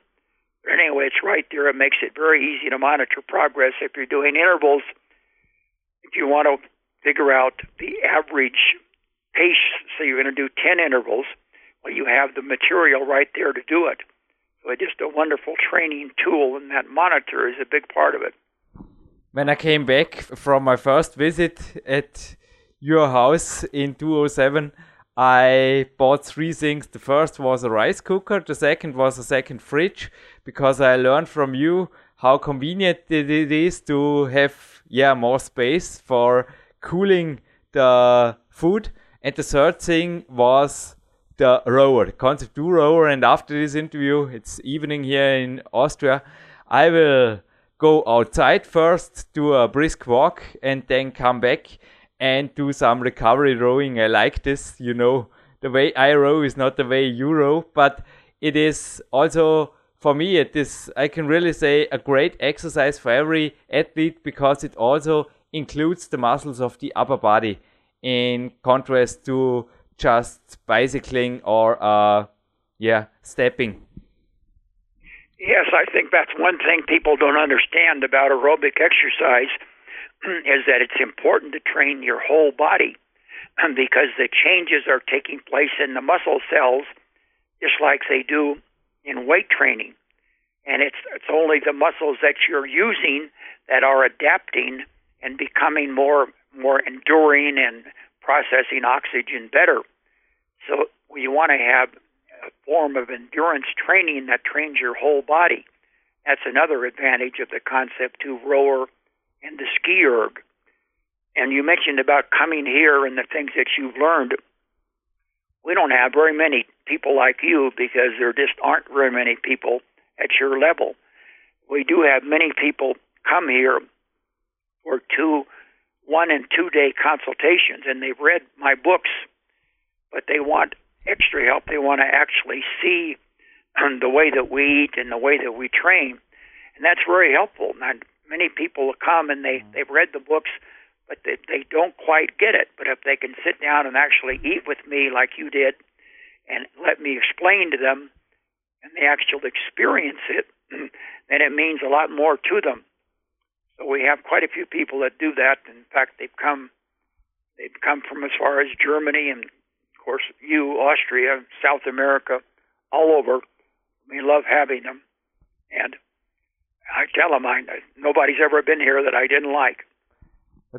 But anyway, it's right there. It makes it very easy to monitor progress if you're doing intervals if you want to figure out the average pace, so you're going to do 10 intervals, well, you have the material right there to do it. So it's just a wonderful training tool, and that monitor is a big part of it. When I came back from my first visit at your house in 2007, I bought three things. The first was a rice cooker, the second was a second fridge, because I learned from you how convenient it is to have yeah more space for cooling the food. And the third thing was the rower, the Concept 2 rower. And after this interview, it's evening here in Austria, I will go outside first, do a brisk walk, and then come back and do some recovery rowing. I like this, you know. The way I row is not the way you row, but it is also for me it is I can really say a great exercise for every athlete because it also includes the muscles of the upper body in contrast to just bicycling or uh, yeah stepping yes i think that's one thing people don't understand about aerobic exercise is that it's important to train your whole body because the changes are taking place in the muscle cells just like they do in weight training. And it's it's only the muscles that you're using that are adapting and becoming more more enduring and processing oxygen better. So you want to have a form of endurance training that trains your whole body. That's another advantage of the Concept 2 rower and the ski erg. And you mentioned about coming here and the things that you've learned. We don't have very many people like you because there just aren't very many people at your level. We do have many people come here for two, one and two day consultations, and they've read my books, but they want extra help. They want to actually see the way that we eat and the way that we train, and that's very helpful. And many people come and they mm. they've read the books, but they, they don't quite get it. But if they can sit down and actually eat with me like you did, and let me explain to them, and they actually experience it, then it means a lot more to them. So we have quite a few people that do that. In fact, they've come they've come from as far as Germany and of course you, Austria, South America, all over. We love having them, and I tell them I nobody's ever been here that I didn't like.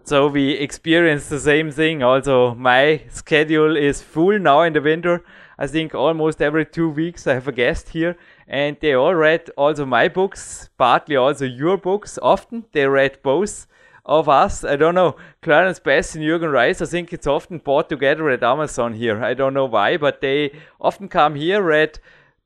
So we experience the same thing. Also, my schedule is full now in the winter. I think almost every two weeks I have a guest here, and they all read also my books, partly also your books. Often they read both of us. I don't know, Clarence Bass and Jürgen Reis. I think it's often bought together at Amazon here. I don't know why, but they often come here, read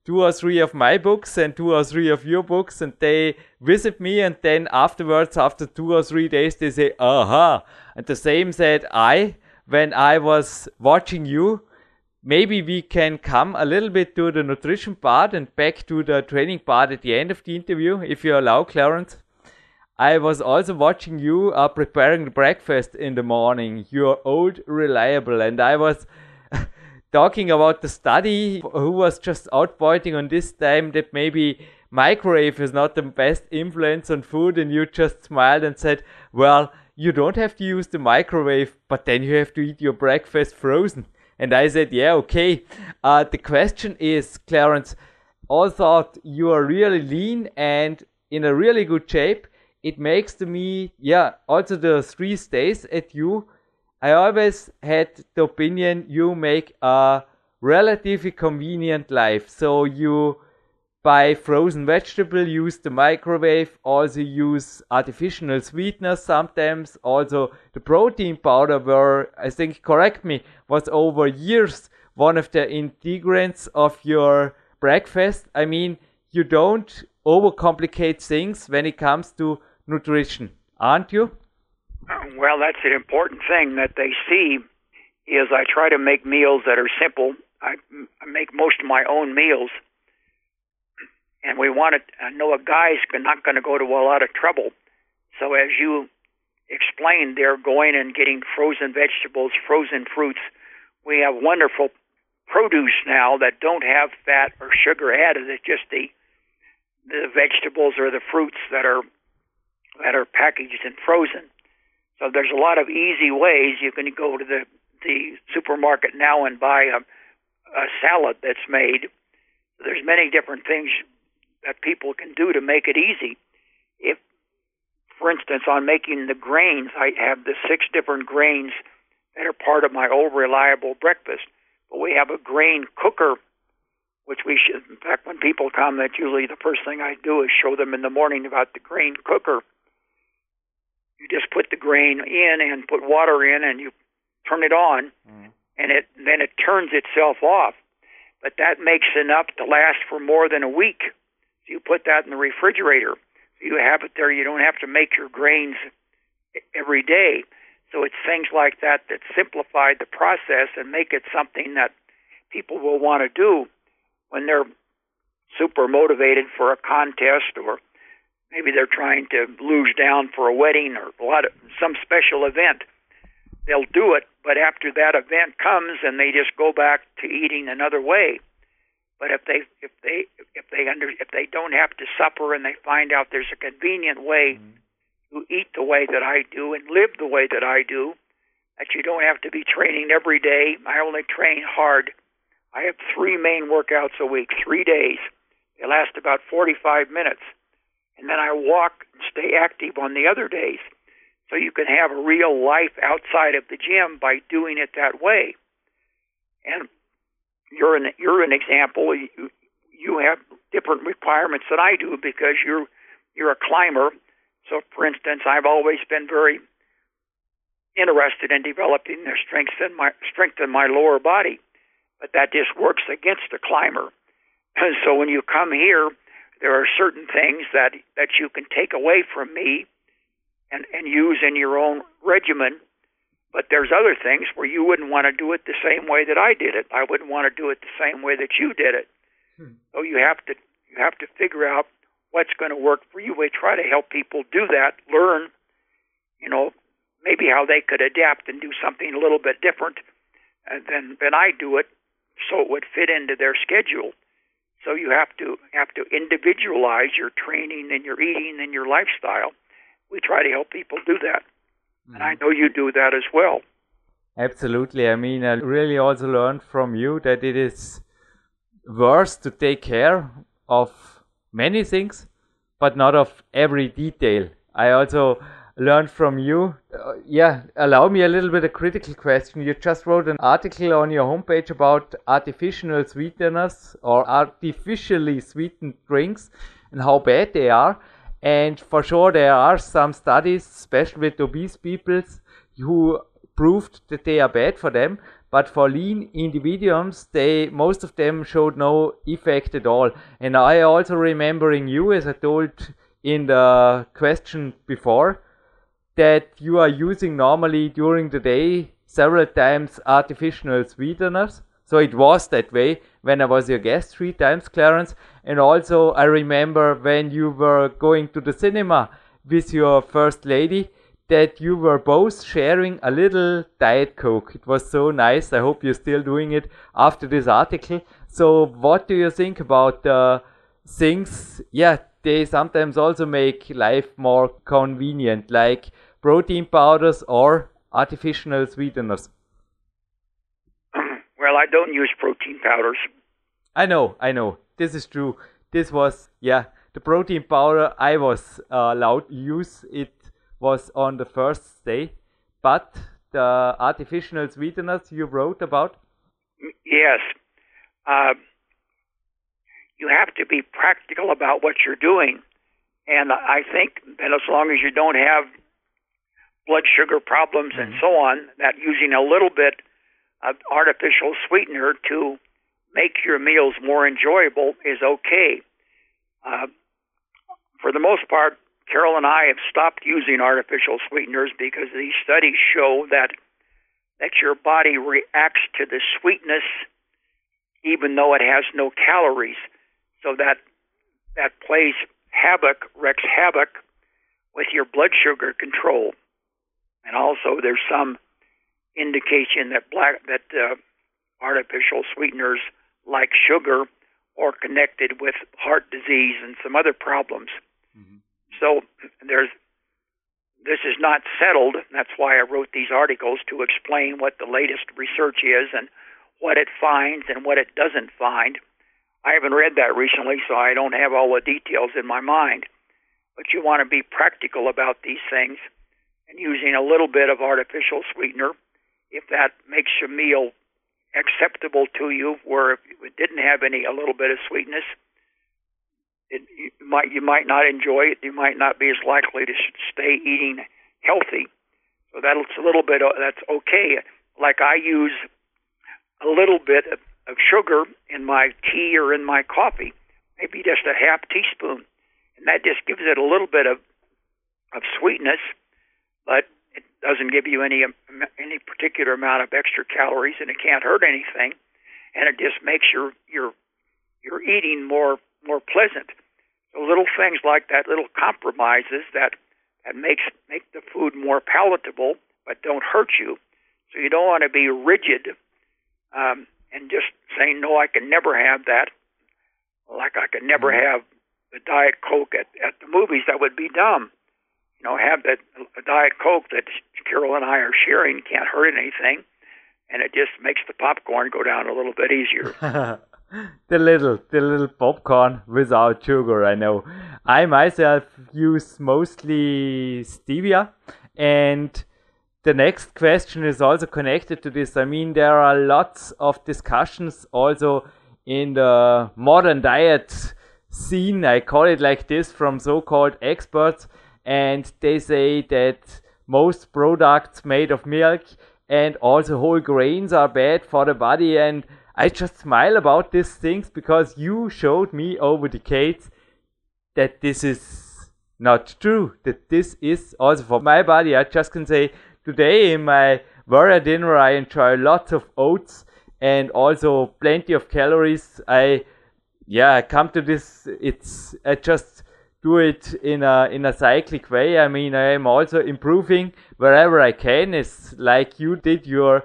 two or three of my books and two or three of your books and they visit me and then afterwards after two or three days they say aha and the same said i when i was watching you maybe we can come a little bit to the nutrition part and back to the training part at the end of the interview if you allow clarence I was also watching you uh, preparing the breakfast in the morning. You're old, reliable, and I was talking about the study who was just out pointing on this time that maybe microwave is not the best influence on food, and you just smiled and said, "Well, you don't have to use the microwave, but then you have to eat your breakfast frozen." And I said, "Yeah, okay." Uh, the question is, Clarence, I thought you are really lean and in a really good shape it makes to me, yeah, also the three stays at you. I always had the opinion you make a relatively convenient life. So you buy frozen vegetable, use the microwave, also use artificial sweeteners sometimes. Also the protein powder were, I think, correct me, was over years one of the integrants of your breakfast. I mean, you don't overcomplicate things when it comes to nutrition, aren't you? Well, that's an important thing that they see. Is I try to make meals that are simple. I, I make most of my own meals, and we want to. I know a guy's not going to go to a lot of trouble. So as you explained, they're going and getting frozen vegetables, frozen fruits. We have wonderful produce now that don't have fat or sugar added. It's just the the vegetables or the fruits that are that are packaged and frozen. So there's a lot of easy ways you can go to the the supermarket now and buy a, a salad that's made. There's many different things that people can do to make it easy. If, for instance, on making the grains, I have the six different grains that are part of my old reliable breakfast. But we have a grain cooker, which we should. In fact, when people come, that's usually the first thing I do is show them in the morning about the grain cooker you just put the grain in and put water in and you turn it on mm. and it then it turns itself off. But that makes enough to last for more than a week. So you put that in the refrigerator. So you have it there. You don't have to make your grains every day. So it's things like that that simplify the process and make it something that people will want to do when they're super motivated for a contest or maybe they're trying to lose down for a wedding or a lot of some special event. They'll do it but after that event comes and they just go back to eating another way. But if they if they if they under if they don't have to suffer and they find out there's a convenient way mm-hmm. to eat the way that I do and live the way that I do that you don't have to be training every day. I only train hard. I have three main workouts a week 3 days. They last about 45 minutes and then I walk and stay active on the other days. So you can have a real life outside of the gym by doing it that way. And you're an you're an example. You, you have different requirements than I do because you're you're a climber. So, for instance, I've always been very interested in developing the strength in my strength in my lower body, but that just works against a climber. And so when you come here there are certain things that that you can take away from me and and use in your own regimen but there's other things where you wouldn't want to do it the same way that I did it. I wouldn't want to do it the same way that you did it. Hmm. so you have to you have to figure out what's going to work for you. We try to help people do that learn you know maybe how they could adapt and do something a little bit different uh, than than I do it so it would fit into their schedule so you have to have to individualize your training and your eating and your lifestyle. We try to help people do that, mm-hmm. and I mm-hmm. know you do that as well. Absolutely. I mean, I really also learned from you that it is worth to take care of many things, but not of every detail. I also learned from you. Uh, yeah, allow me a little bit of critical question. You just wrote an article on your homepage about artificial sweeteners or artificially sweetened drinks and how bad they are. And for sure, there are some studies, especially with obese people, who proved that they are bad for them. But for lean individuals, they most of them showed no effect at all. And I also remembering you, as I told in the question before, that you are using normally during the day several times artificial sweeteners. So it was that way when I was your guest three times, Clarence. And also, I remember when you were going to the cinema, with your first lady that you were both sharing a little Diet Coke. It was so nice. I hope you're still doing it after this article. So, what do you think about the things? Yeah, they sometimes also make life more convenient, like protein powders or artificial sweeteners. Well, I don't use protein powders. I know, I know. This is true. This was, yeah, the protein powder I was uh, allowed to use. It was on the first day, but the artificial sweeteners you wrote about? Yes. Uh, you have to be practical about what you're doing. And I think that as long as you don't have blood sugar problems mm-hmm. and so on, that using a little bit of artificial sweetener to make your meals more enjoyable is okay. Uh, for the most part, Carol and I have stopped using artificial sweeteners because these studies show that that your body reacts to the sweetness even though it has no calories. So that that plays havoc, wreaks havoc with your blood sugar control. And also there's some indication that black that uh, artificial sweeteners like sugar are connected with heart disease and some other problems. So there's this is not settled. That's why I wrote these articles to explain what the latest research is and what it finds and what it doesn't find. I haven't read that recently, so I don't have all the details in my mind. But you want to be practical about these things and using a little bit of artificial sweetener if that makes your meal acceptable to you, where if it didn't have any a little bit of sweetness, it, you might you might not enjoy it. You might not be as likely to stay eating healthy. So that's a little bit. That's okay. Like I use a little bit of, of sugar in my tea or in my coffee, maybe just a half teaspoon, and that just gives it a little bit of of sweetness, but it doesn't give you any any particular amount of extra calories, and it can't hurt anything, and it just makes your your your eating more more pleasant. So little things like that, little compromises that that makes make the food more palatable, but don't hurt you. So you don't want to be rigid um, and just saying no, I can never have that. Like I can never mm-hmm. have the diet coke at at the movies. That would be dumb. You know, have that a diet coke that Carol and I are sharing can't hurt anything, and it just makes the popcorn go down a little bit easier. the little the little popcorn without sugar i know i myself use mostly stevia and the next question is also connected to this i mean there are lots of discussions also in the modern diet scene i call it like this from so-called experts and they say that most products made of milk and also whole grains are bad for the body and I just smile about these things because you showed me over decades that this is not true. That this is also for my body. I just can say today in my warrior dinner I enjoy lots of oats and also plenty of calories. I yeah, I come to this it's I just do it in a in a cyclic way. I mean I am also improving wherever I can. It's like you did your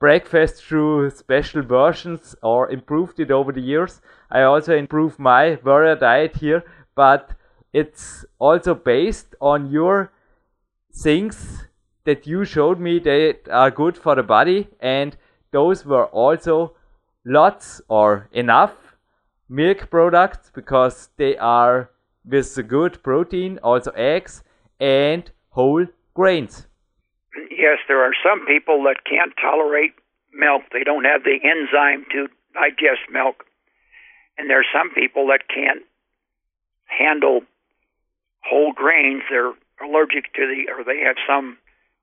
breakfast through special versions or improved it over the years. I also improve my warrior diet here, but it's also based on your things that you showed me that are good for the body, and those were also lots or enough milk products because they are with the good protein, also eggs and whole grains. Yes, there are some people that can't tolerate milk. They don't have the enzyme to digest milk. And there are some people that can't handle whole grains. They're allergic to the, or they have some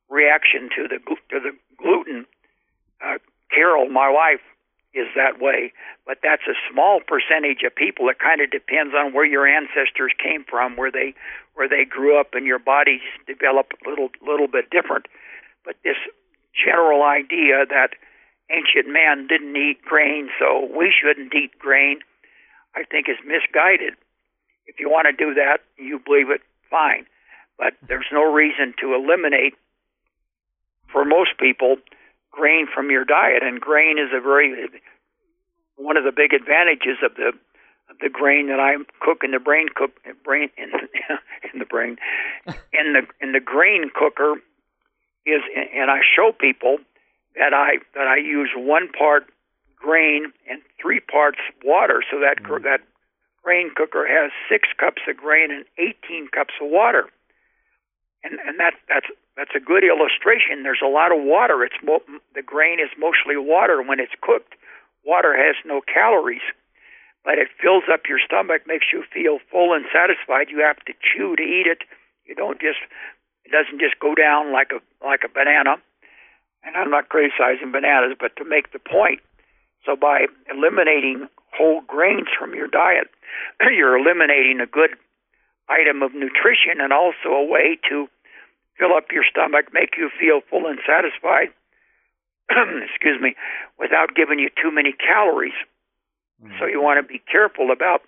reaction to the to the gluten. Uh, Carol, my wife, is that way, but that's a small percentage of people. It kind of depends on where your ancestors came from, where they where they grew up, and your bodies develop a little little bit different. But this general idea that ancient man didn't eat grain, so we shouldn't eat grain, I think is misguided. If you want to do that, you believe it, fine. but there's no reason to eliminate, for most people, grain from your diet. And grain is a very one of the big advantages of the of the grain that I cook in the brain cook brain in in the brain in the in the grain cooker is and I show people that I that I use one part grain and three parts water so that mm. that grain cooker has six cups of grain and 18 cups of water and and that that's that's a good illustration. There's a lot of water. It's mo- the grain is mostly water when it's cooked. Water has no calories, but it fills up your stomach, makes you feel full and satisfied. You have to chew to eat it. You don't just it doesn't just go down like a like a banana. And I'm not criticizing bananas, but to make the point. So by eliminating whole grains from your diet, you're eliminating a good item of nutrition and also a way to fill up your stomach, make you feel full and satisfied, excuse me, without giving you too many calories. Mm-hmm. So you want to be careful about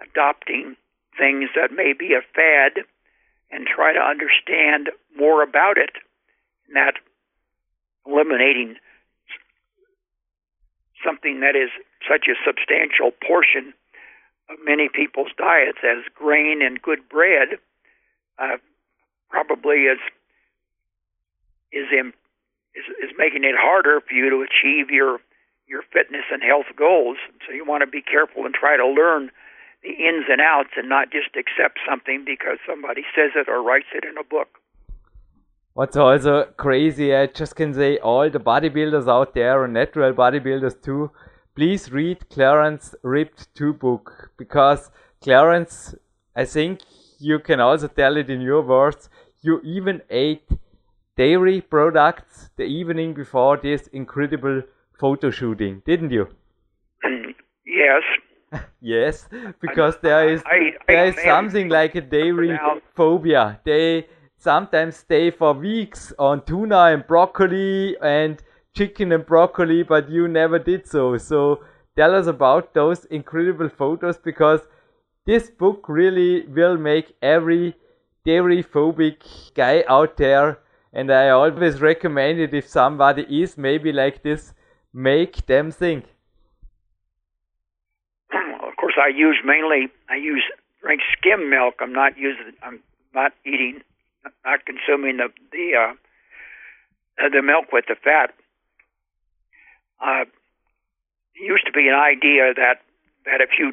adopting things that may be a fad and try to understand more about it. And that eliminating something that is such a substantial portion many people's diets as grain and good bread uh, probably is is in, is is making it harder for you to achieve your your fitness and health goals. So you want to be careful and try to learn the ins and outs and not just accept something because somebody says it or writes it in a book. What's also crazy, I just can say all the bodybuilders out there and natural bodybuilders too, please read Clarence Ripped 2 book because Clarence, I think you can also tell it in your words, you even ate dairy products the evening before this incredible photo shooting, didn't you? Yes. yes, because there is I, I, there is something like a dairy phobia. They sometimes stay for weeks on tuna and broccoli and chicken and broccoli, but you never did so. So tell us about those incredible photos because this book really will make every dairy phobic guy out there and I always recommend it if somebody is maybe like this, make them think. Of course, I use mainly I use drink skim milk. I'm not using I'm not eating not consuming the the uh, the milk with the fat. Uh, used to be an idea that that if you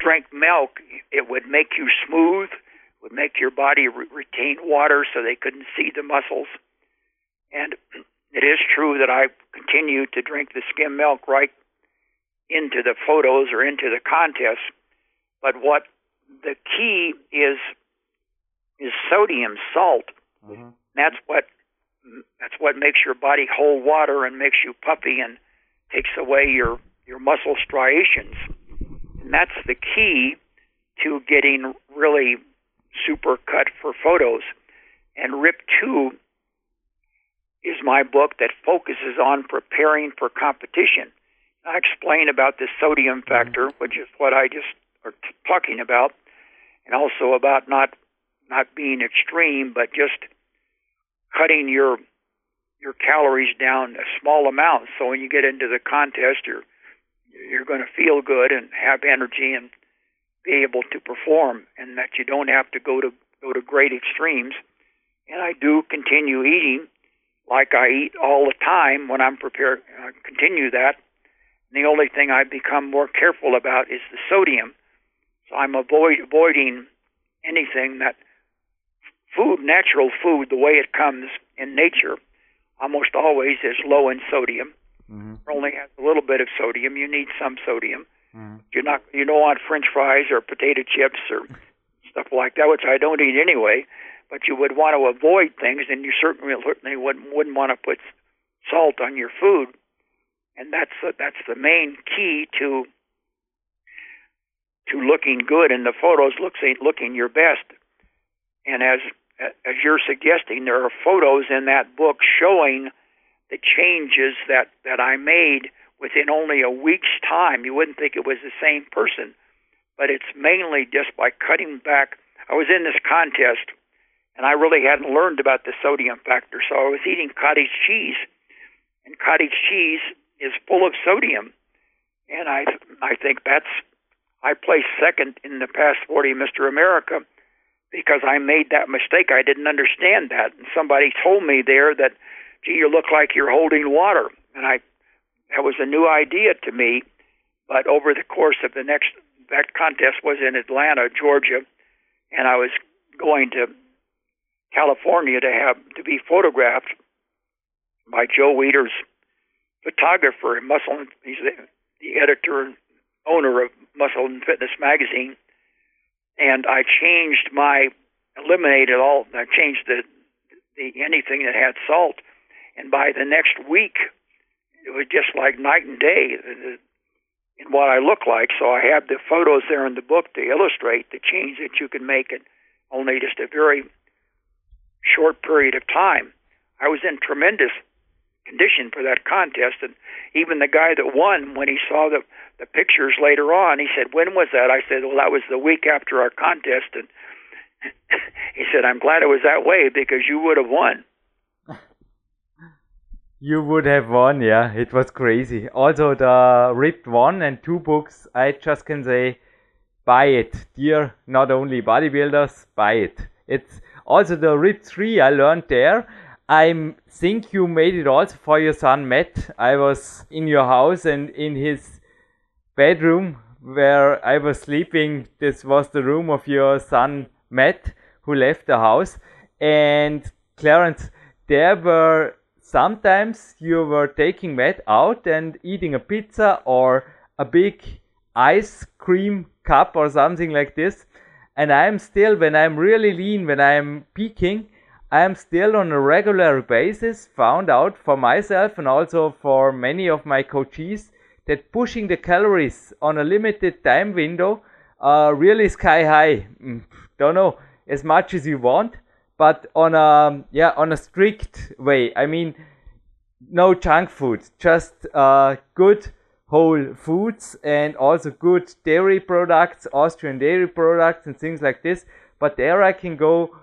drank milk, it would make you smooth, would make your body re- retain water so they couldn't see the muscles. And it is true that I continue to drink the skim milk right into the photos or into the contests. But what the key is is sodium salt. Mm-hmm. That's what that's what makes your body hold water and makes you puffy and takes away your your muscle striations. And that's the key to getting really super cut for photos. And Ripped 2 is my book that focuses on preparing for competition. I explain about the sodium mm-hmm. factor, which is what I just are t- talking about, and also about not not being extreme, but just cutting your your calories down a small amount. So when you get into the contest, you're you're going to feel good and have energy and be able to perform, and that you don't have to go to go to great extremes. And I do continue eating like I eat all the time when I'm prepared. I continue that. And the only thing I've become more careful about is the sodium. So I'm avoid, avoiding anything that food, natural food, the way it comes in nature, almost always is low in sodium. Mm-hmm. Only has a little bit of sodium. You need some sodium. Mm-hmm. You're not. You don't want French fries or potato chips or stuff like that, which I don't eat anyway. But you would want to avoid things, and you certainly certainly wouldn't wouldn't want to put salt on your food. And that's the, that's the main key to to looking good in the photos, looking looking your best. And as as you're suggesting, there are photos in that book showing the changes that, that I made within only a week's time. You wouldn't think it was the same person, but it's mainly just by cutting back. I was in this contest, and I really hadn't learned about the sodium factor. So I was eating cottage cheese, and cottage cheese is full of sodium, and I I think that's I placed second in the past 40 Mr. America because I made that mistake. I didn't understand that, and somebody told me there that, gee, you look like you're holding water, and I that was a new idea to me. But over the course of the next, that contest was in Atlanta, Georgia, and I was going to California to have to be photographed by Joe Weider's photographer, Muscle. He's the, the editor and owner of Muscle and Fitness magazine, and I changed my eliminated all. I changed the the anything that had salt, and by the next week, it was just like night and day in what I look like. So I have the photos there in the book to illustrate the change that you can make in only just a very short period of time. I was in tremendous condition for that contest, and even the guy that won, when he saw the the pictures later on, he said, "When was that?" I said, "Well, that was the week after our contest," and he said, "I'm glad it was that way because you would have won." You would have won, yeah. It was crazy. Also, the ripped one and two books. I just can say, buy it, dear. Not only bodybuilders, buy it. It's also the ripped three. I learned there. I think you made it also for your son Matt. I was in your house and in his bedroom where I was sleeping. This was the room of your son Matt, who left the house. And Clarence, there were sometimes you were taking Matt out and eating a pizza or a big ice cream cup or something like this. And I'm still, when I'm really lean, when I'm peaking, I am still on a regular basis found out for myself and also for many of my coaches that pushing the calories on a limited time window are really sky high. Mm, don't know as much as you want but on a yeah on a strict way. I mean, no junk food, just uh, good whole foods and also good dairy products, Austrian dairy products and things like this. But there I can go,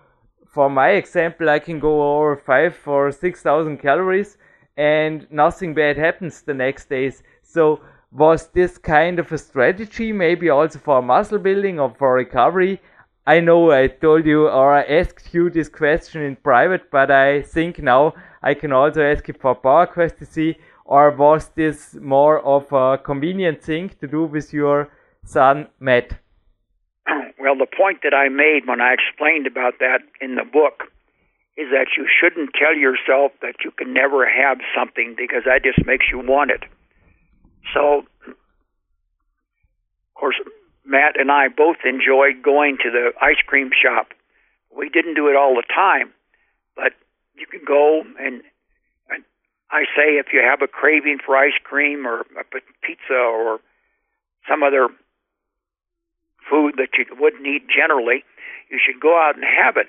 for my example, I can go over five or six thousand calories and nothing bad happens the next days. So was this kind of a strategy maybe also for muscle building or for recovery? I know I told you or I asked you this question in private, but I think now I can also ask it for PowerQuest to see, or was this more of a convenient thing to do with your son Matt? Well, the point that I made when I explained about that in the book is that you shouldn't tell yourself that you can never have something because that just makes you want it. So, of course, Matt and I both enjoyed going to the ice cream shop. We didn't do it all the time, but you can go and, and I say if you have a craving for ice cream or a pizza or some other food that you wouldn't eat generally, you should go out and have it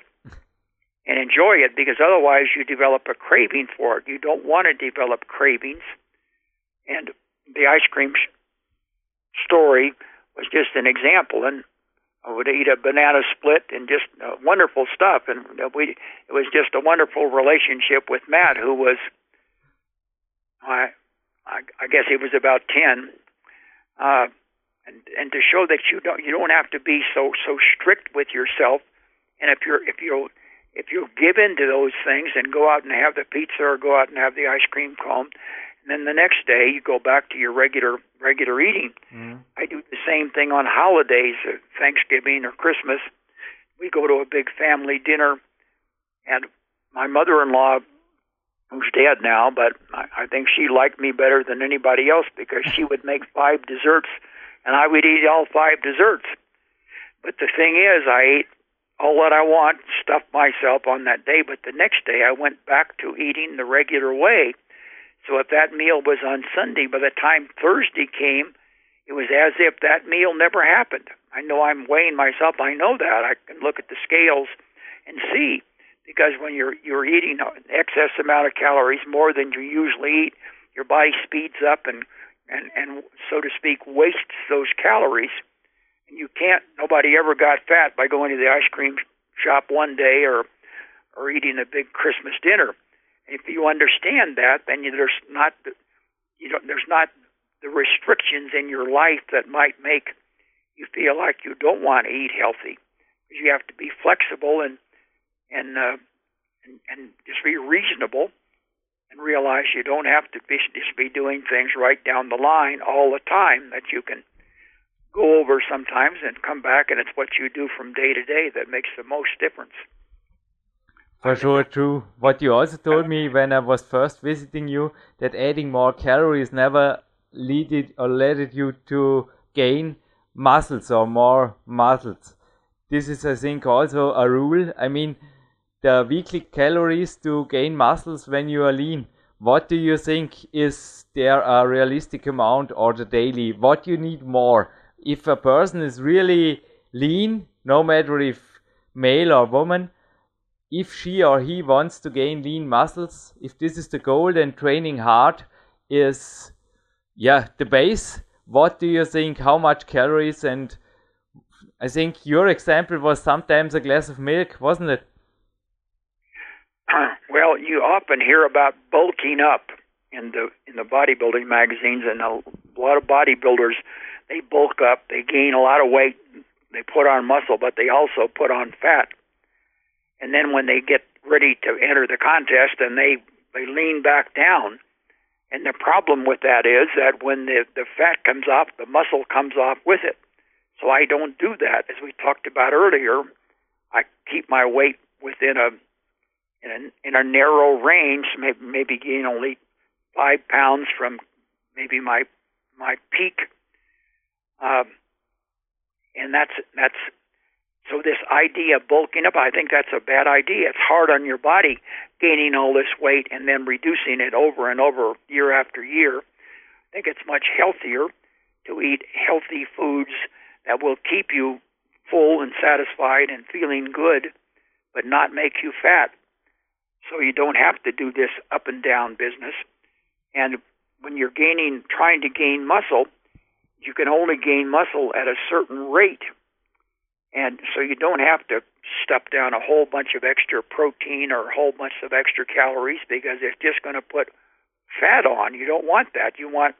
and enjoy it because otherwise you develop a craving for it. You don't want to develop cravings. And the ice cream story was just an example. And I would eat a banana split and just uh, wonderful stuff. And we, it was just a wonderful relationship with Matt, who was, I, I, I guess he was about ten. Uh, and and to show that you don't you don't have to be so so strict with yourself. And if you're if you'll if you'll give in to those things and go out and have the pizza or go out and have the ice cream cone, and then the next day you go back to your regular regular eating. Mm. I do the same thing on holidays, uh, Thanksgiving or Christmas. We go to a big family dinner, and my mother-in-law, who's dead now, but I, I think she liked me better than anybody else because she would make five desserts, and I would eat all five desserts. But the thing is, I ate all that I want, stuffed myself on that day. But the next day, I went back to eating the regular way so if that meal was on Sunday, by the time Thursday came, it was as if that meal never happened. I know I'm weighing myself. I know that. I can look at the scales and see because when you're you're eating an excess amount of calories more than you usually eat, your body speeds up and and and so to speak wastes those calories. And you can't. Nobody ever got fat by going to the ice cream shop one day or or eating a big Christmas dinner. If you understand that, then there's not you know there's not the restrictions in your life that might make you feel like you don't want to eat healthy. You have to be flexible and and uh, and, and just be reasonable and realize you don't have to be, just be doing things right down the line all the time. That you can go over sometimes and come back, and it's what you do from day to day that makes the most difference. For sure, true. What you also told me when I was first visiting you that adding more calories never leaded or led you to gain muscles or more muscles. This is, I think, also a rule. I mean, the weekly calories to gain muscles when you are lean. What do you think is there a realistic amount or the daily? What you need more? If a person is really lean, no matter if male or woman, if she or he wants to gain lean muscles, if this is the goal, then training hard is, yeah, the base. What do you think? How much calories? And I think your example was sometimes a glass of milk, wasn't it? Well, you often hear about bulking up in the in the bodybuilding magazines, and a lot of bodybuilders they bulk up, they gain a lot of weight, they put on muscle, but they also put on fat. And then when they get ready to enter the contest and they they lean back down. And the problem with that is that when the the fat comes off the muscle comes off with it. So i don't do that. As we talked about earlier i keep my weight within a in a, in a narrow range maybe maybe gain only five pounds from maybe my my peak um, and that's that's so this idea of bulking up, I think that's a bad idea. It's hard on your body gaining all this weight and then reducing it over and over year after year. I think it's much healthier to eat healthy foods that will keep you full and satisfied and feeling good, but not make you fat. So you don't have to do this up and down business. And when you're gaining, trying to gain muscle, you can only gain muscle at a certain rate and so you don't have to stuff down a whole bunch of extra protein or a whole bunch of extra calories because it's just going to put fat on. You don't want that. You want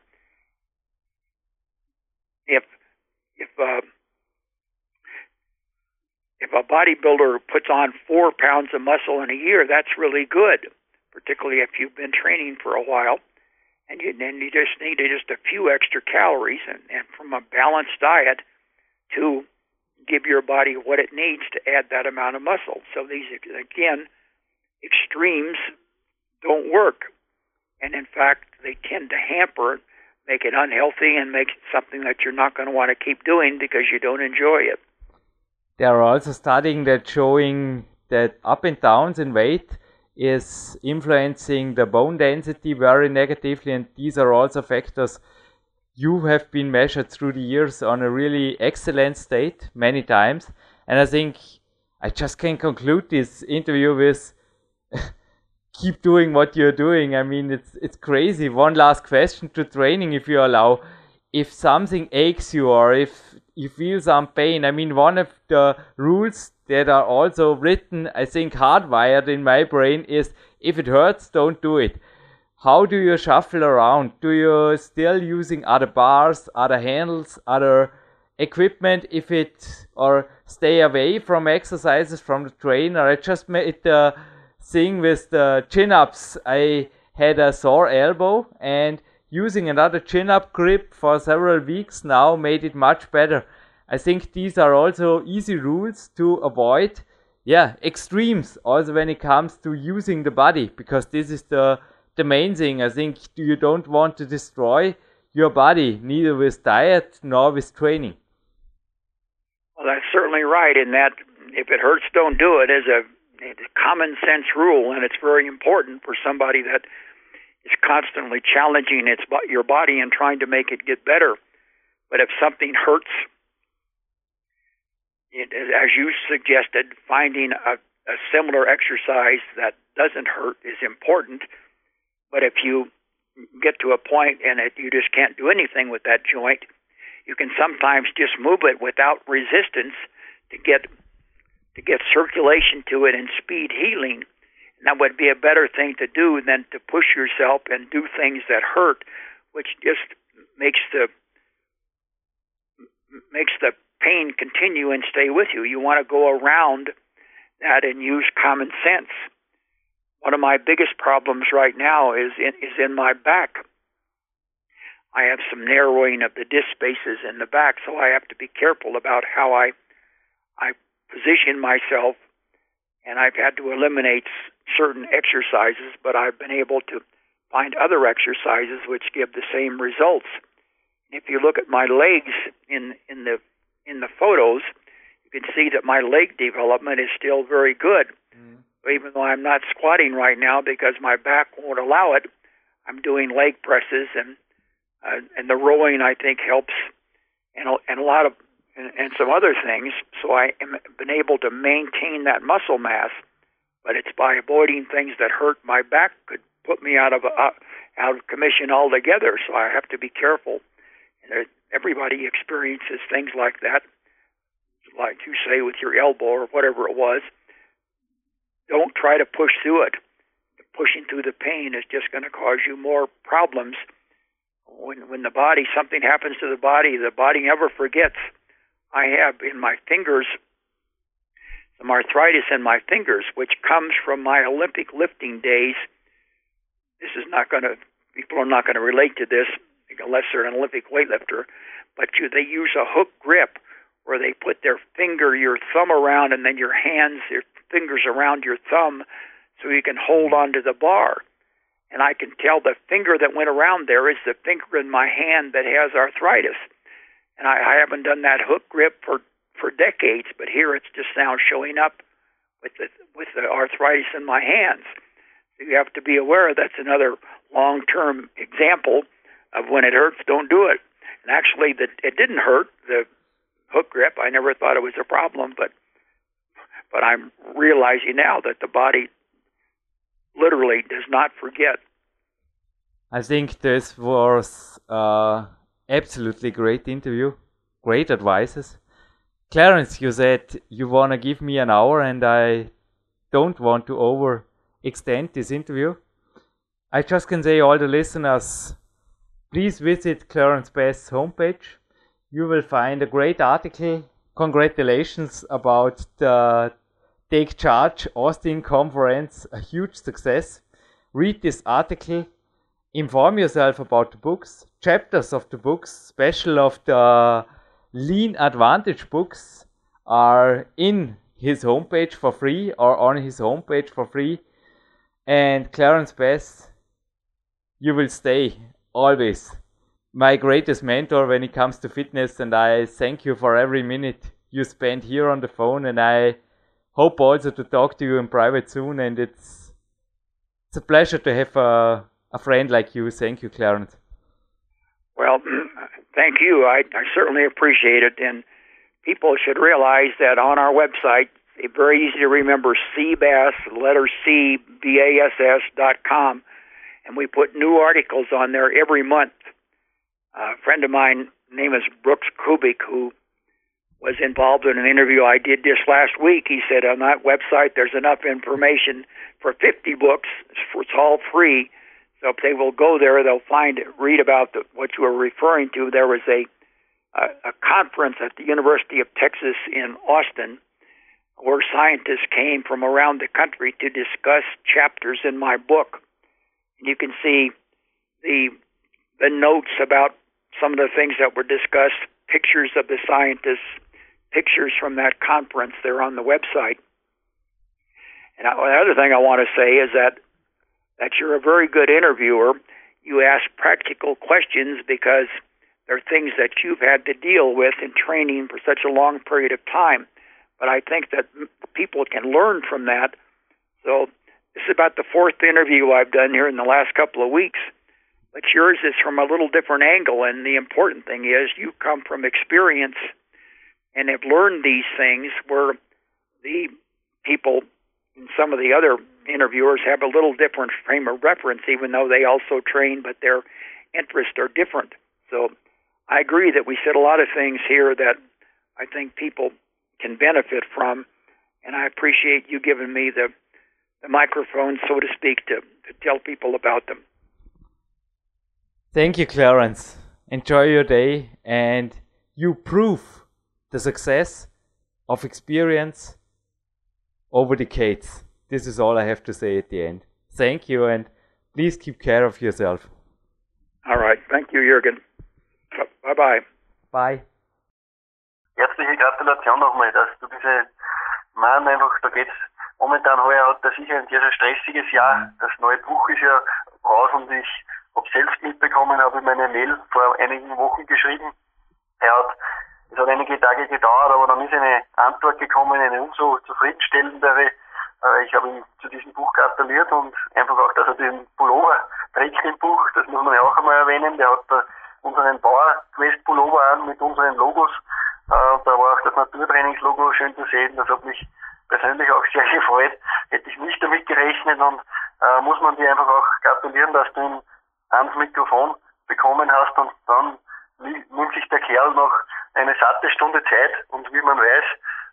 if if uh, if a bodybuilder puts on four pounds of muscle in a year, that's really good, particularly if you've been training for a while. And you, then you just need just a few extra calories, and, and from a balanced diet to give your body what it needs to add that amount of muscle. So these, again, extremes don't work. And in fact, they tend to hamper, make it unhealthy, and make it something that you're not going to want to keep doing because you don't enjoy it. There are also studying that showing that up and downs in weight is influencing the bone density very negatively, and these are also factors you have been measured through the years on a really excellent state many times. And I think I just can conclude this interview with keep doing what you're doing. I mean, it's it's crazy. One last question to training, if you allow. If something aches you or if you feel some pain, I mean, one of the rules that are also written, I think, hardwired in my brain is if it hurts, don't do it how do you shuffle around? Do you still using other bars, other handles, other equipment if it or stay away from exercises from the trainer? I just made the thing with the chin ups. I had a sore elbow and using another chin up grip for several weeks now made it much better. I think these are also easy rules to avoid. Yeah, extremes also when it comes to using the body because this is the the main thing. I think you don't want to destroy your body, neither with diet nor with training. Well, that's certainly right. In that, if it hurts, don't do it is a, a common sense rule, and it's very important for somebody that is constantly challenging its your body and trying to make it get better. But if something hurts, it, as you suggested, finding a, a similar exercise that doesn't hurt is important but if you get to a point and it, you just can't do anything with that joint, you can sometimes just move it without resistance to get to get circulation to it and speed healing. That would be a better thing to do than to push yourself and do things that hurt, which just makes the makes the pain continue and stay with you. You want to go around that and use common sense. One of my biggest problems right now is in, is in my back. I have some narrowing of the disc spaces in the back, so I have to be careful about how I I position myself, and I've had to eliminate certain exercises, but I've been able to find other exercises which give the same results. If you look at my legs in in the in the photos, you can see that my leg development is still very good. Mm. Even though I'm not squatting right now because my back won't allow it, I'm doing leg presses and uh, and the rowing I think helps, and a, and a lot of and, and some other things. So I am been able to maintain that muscle mass, but it's by avoiding things that hurt my back could put me out of uh, out of commission altogether. So I have to be careful. And everybody experiences things like that, like you say with your elbow or whatever it was. Don't try to push through it. Pushing through the pain is just going to cause you more problems when when the body something happens to the body, the body never forgets. I have in my fingers some arthritis in my fingers, which comes from my Olympic lifting days. This is not going to people are not going to relate to this unless they're an Olympic weightlifter, but you, they use a hook grip where they put their finger, your thumb around, and then your hands, your fingers around your thumb, so you can hold mm-hmm. onto the bar and I can tell the finger that went around there is the finger in my hand that has arthritis. And I, I haven't done that hook grip for for decades, but here it's just now showing up with the with the arthritis in my hands. So you have to be aware that's another long term example of when it hurts, don't do it. And actually, the, it didn't hurt the hook grip. I never thought it was a problem, but but I'm realizing now that the body literally does not forget. I think this was uh, absolutely great interview, great advices. Clarence, you said you want to give me an hour and I don't want to overextend this interview. I just can say all the listeners, please visit Clarence Bass's homepage. You will find a great article. Congratulations about the Take Charge Austin Conference, a huge success. Read this article, inform yourself about the books, chapters of the books, special of the Lean Advantage books are in his homepage for free or on his homepage for free. And Clarence Bass, you will stay always my greatest mentor when it comes to fitness. And I thank you for every minute you spend here on the phone. And I hope also to talk to you in private soon. And it's it's a pleasure to have a, a friend like you. Thank you, Clarence. Well, thank you. I, I certainly appreciate it. And people should realize that on our website, it's very easy to remember CBASS, letter C, B-A-S-S dot com. And we put new articles on there every month. a friend of mine, name is Brooks Kubik, who was involved in an interview I did just last week. He said on that website there's enough information for 50 books. It's all free. So if they will go there, they'll find read about the, what you were referring to. There was a, a a conference at the University of Texas in Austin where scientists came from around the country to discuss chapters in my book. You can see the the notes about some of the things that were discussed, pictures of the scientists, pictures from that conference. They're on the website. And the other thing I want to say is that that you're a very good interviewer. You ask practical questions because they're things that you've had to deal with in training for such a long period of time. But I think that people can learn from that. So this is about the fourth interview I've done here in the last couple of weeks. But yours is from a little different angle, and the important thing is you come from experience and have learned these things where the people and some of the other interviewers have a little different frame of reference, even though they also train, but their interests are different. So I agree that we said a lot of things here that I think people can benefit from. and I appreciate you giving me the the microphone, so to speak, to, to tell people about them. Thank you, Clarence. Enjoy your day, and you prove the success of experience over decades. This is all I have to say at the end. Thank you, and please keep care of yourself. All right. Thank you, Jürgen. Bye bye. Bye. Herzliche Gratulation nochmal, dass du diese Mann einfach, da geht's momentan heuer hat er sicher ein sehr, sehr stressiges Jahr. Mhm. Das neue Buch ist ja raus und ich habe selbst mitbekommen, habe ihm eine Mail vor einigen Wochen geschrieben. Er hat, es hat einige Tage gedauert, aber dann ist eine Antwort gekommen, eine umso zufriedenstellendere. Äh, ich habe ihm zu diesem Buch gratuliert und einfach auch, dass er den Pullover trägt im Buch, das muss man ja auch einmal erwähnen. Der hat unseren Bauer Quest Pullover an mit unseren Logos. Äh, da war auch das Naturtrainingslogo schön zu sehen. Das hat mich persönlich auch sehr gefreut. Hätte ich nicht damit gerechnet und äh, muss man dir einfach auch gratulieren, dass du ihn ans Mikrofon bekommen hast und dann nimmt sich der Kerl noch eine satte Stunde Zeit und wie man weiß,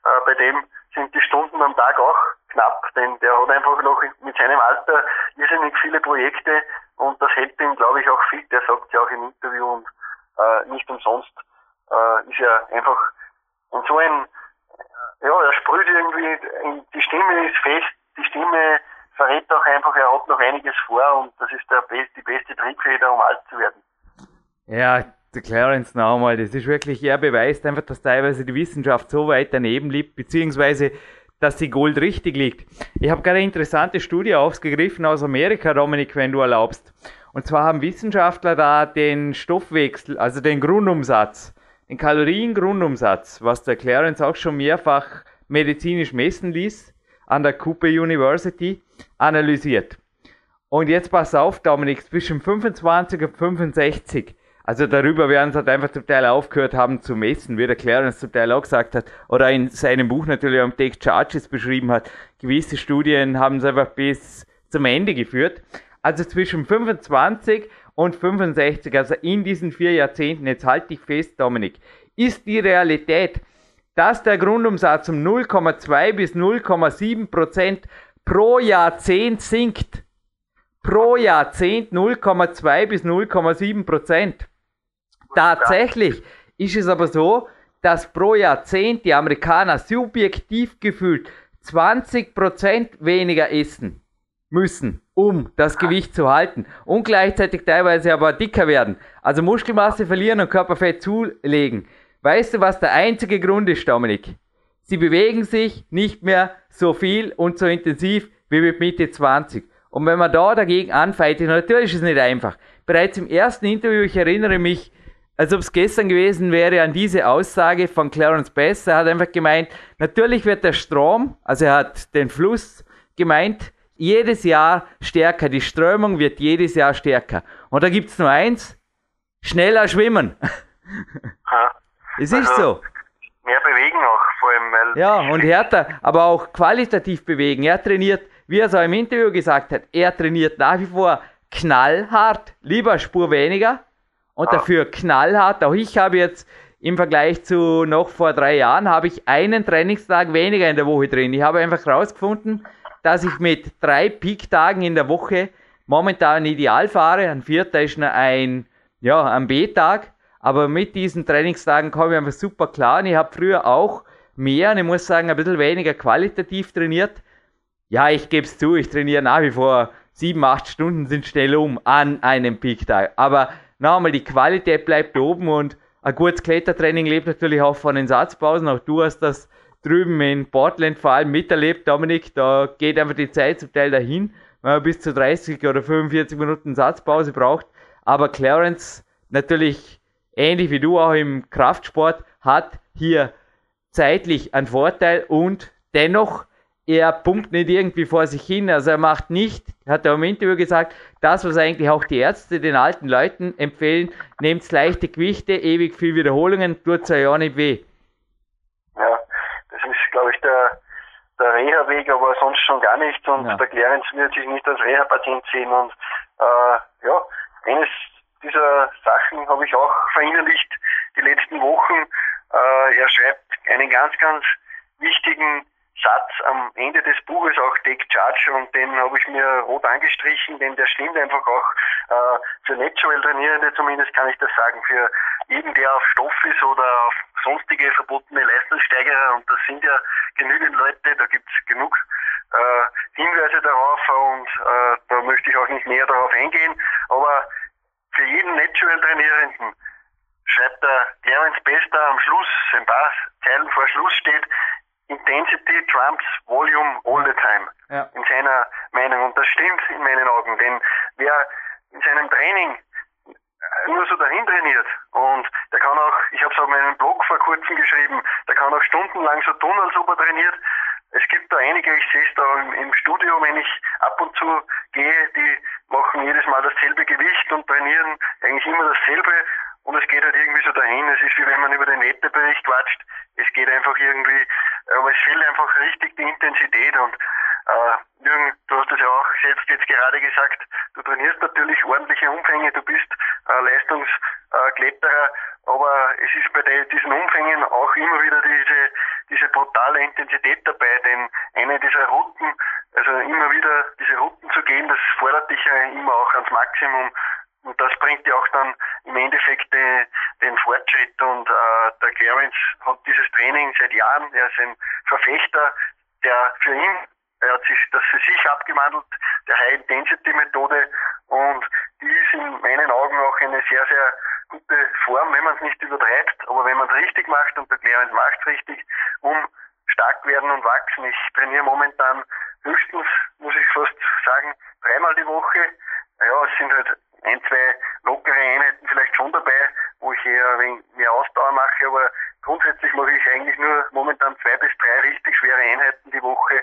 äh, bei dem sind die Stunden am Tag auch knapp, denn der hat einfach noch mit seinem Alter irrsinnig viele Projekte und das hält ihm, glaube ich, auch fit. Der sagt ja auch im Interview und äh, nicht umsonst äh, ist er einfach und so ein ja, er sprüht irgendwie, die Stimme ist fest, die Stimme verrät auch einfach, er hat noch einiges vor und das ist der, die beste Triebfeder, um alt zu werden. Ja, der Clarence nochmal, das ist wirklich, er beweist einfach, dass teilweise die Wissenschaft so weit daneben liegt, beziehungsweise dass die Gold richtig liegt. Ich habe gerade eine interessante Studie aufgegriffen aus Amerika, Dominik, wenn du erlaubst. Und zwar haben Wissenschaftler da den Stoffwechsel, also den Grundumsatz den Kaloriengrundumsatz, was der Clarence auch schon mehrfach medizinisch messen ließ, an der Cooper University, analysiert. Und jetzt pass auf, Dominik, zwischen 25 und 65, also darüber werden sie halt einfach zum Teil aufgehört haben zu messen, wie der Clarence zum Teil auch gesagt hat, oder in seinem Buch natürlich am Take Charges beschrieben hat. Gewisse Studien haben sie einfach bis zum Ende geführt. Also zwischen 25 und 65, also in diesen vier Jahrzehnten, jetzt halte ich fest, Dominik, ist die Realität, dass der Grundumsatz um 0,2 bis 0,7 Prozent pro Jahrzehnt sinkt. Pro Jahrzehnt 0,2 bis 0,7 Prozent. Tatsächlich ist es aber so, dass pro Jahrzehnt die Amerikaner subjektiv gefühlt 20 Prozent weniger essen müssen, um das Gewicht zu halten und gleichzeitig teilweise aber dicker werden. Also Muskelmasse verlieren und Körperfett zulegen. Weißt du, was der einzige Grund ist, Dominik? Sie bewegen sich nicht mehr so viel und so intensiv wie mit Mitte 20. Und wenn man da dagegen anfeitet, natürlich ist es nicht einfach. Bereits im ersten Interview, ich erinnere mich, als ob es gestern gewesen wäre, an diese Aussage von Clarence Bass. Er hat einfach gemeint, natürlich wird der Strom, also er hat den Fluss gemeint, jedes Jahr stärker. Die Strömung wird jedes Jahr stärker. Und da gibt es nur eins, schneller schwimmen. Ja. Es ist also, so. Mehr bewegen auch, vor allem. Weil ja, und härter, aber auch qualitativ bewegen. Er trainiert, wie er es auch im Interview gesagt hat, er trainiert nach wie vor knallhart, lieber Spur weniger und ja. dafür knallhart. Auch ich habe jetzt im Vergleich zu noch vor drei Jahren, habe ich einen Trainingstag weniger in der Woche drin. Ich habe einfach herausgefunden, dass ich mit drei Peak-Tagen in der Woche momentan ideal fahre. Ein vierter ist ein, ja, ein B-Tag. Aber mit diesen Trainingstagen komme ich einfach super klar. Und ich habe früher auch mehr, und ich muss sagen, ein bisschen weniger qualitativ trainiert. Ja, ich gebe es zu, ich trainiere nach wie vor sieben, acht Stunden sind schnell um an einem Peak-Tag. Aber nochmal, die Qualität bleibt oben und ein gutes Klettertraining lebt natürlich auch von den Satzpausen. Auch du hast das drüben in Portland vor allem miterlebt, Dominik, da geht einfach die Zeit zum Teil dahin, wenn man bis zu 30 oder 45 Minuten Satzpause braucht. Aber Clarence, natürlich ähnlich wie du auch im Kraftsport, hat hier zeitlich einen Vorteil und dennoch, er pumpt nicht irgendwie vor sich hin. Also er macht nicht, hat er im Interview gesagt, das, was eigentlich auch die Ärzte den alten Leuten empfehlen, nehmt leichte Gewichte, ewig viel Wiederholungen, tut es ja nicht weh glaube ich, der, der Reha-Weg, aber sonst schon gar nichts. Und ja. der Clarence wird sich nicht als Reha-Patient sehen. Und äh, ja, eines dieser Sachen habe ich auch verinnerlicht die letzten Wochen. Äh, er schreibt einen ganz, ganz wichtigen Satz am Ende des Buches auch Take Charge und den habe ich mir rot angestrichen, denn der stimmt einfach auch äh, für Natural Trainierende zumindest kann ich das sagen, für jeden, der auf Stoff ist oder auf sonstige verbotene Leistungssteigerer und das sind ja genügend Leute, da gibt es genug äh, Hinweise darauf und äh, da möchte ich auch nicht näher darauf eingehen, aber für jeden Natural Trainierenden schreibt der Clarence Bester am Schluss, ein paar Zeilen vor Schluss steht, Intensity trumps Volume all the time. Ja. In seiner Meinung. Und das stimmt in meinen Augen. Denn wer in seinem Training nur so dahin trainiert und der kann auch, ich habe es auf meinem Blog vor kurzem geschrieben, der kann auch stundenlang so tun, als ob er trainiert. Es gibt da einige, ich sehe es da im, im Studio, wenn ich ab und zu gehe, die machen jedes Mal dasselbe Gewicht und trainieren eigentlich immer dasselbe und es geht halt irgendwie so dahin. Es ist wie wenn man über den Wetterbericht quatscht. Es geht einfach irgendwie, aber es fehlt einfach richtig die Intensität. Und äh, Jürgen, du hast es ja auch selbst jetzt gerade gesagt, du trainierst natürlich ordentliche Umfänge, du bist äh, Leistungskletterer, aber es ist bei diesen Umfängen auch immer wieder diese, diese brutale Intensität dabei, denn eine dieser Routen, also immer wieder diese Routen zu gehen, das fordert dich ja immer auch ans Maximum und das bringt ja auch dann im Endeffekt den, den Fortschritt. Und äh, der Clarence hat dieses Training seit Jahren. Er ist ein Verfechter, der für ihn, er hat sich das für sich abgewandelt, der High-Intensity-Methode. Und die ist in meinen Augen auch eine sehr, sehr gute Form, wenn man es nicht übertreibt. Aber wenn man es richtig macht, und der Clarence macht es richtig, um stark werden und wachsen. Ich trainiere momentan höchstens, muss ich fast sagen, dreimal die Woche. Ja, es sind halt ein, zwei lockere Einheiten vielleicht schon dabei, wo ich eher ein wenig mehr Ausdauer mache, aber grundsätzlich mache ich eigentlich nur momentan zwei bis drei richtig schwere Einheiten die Woche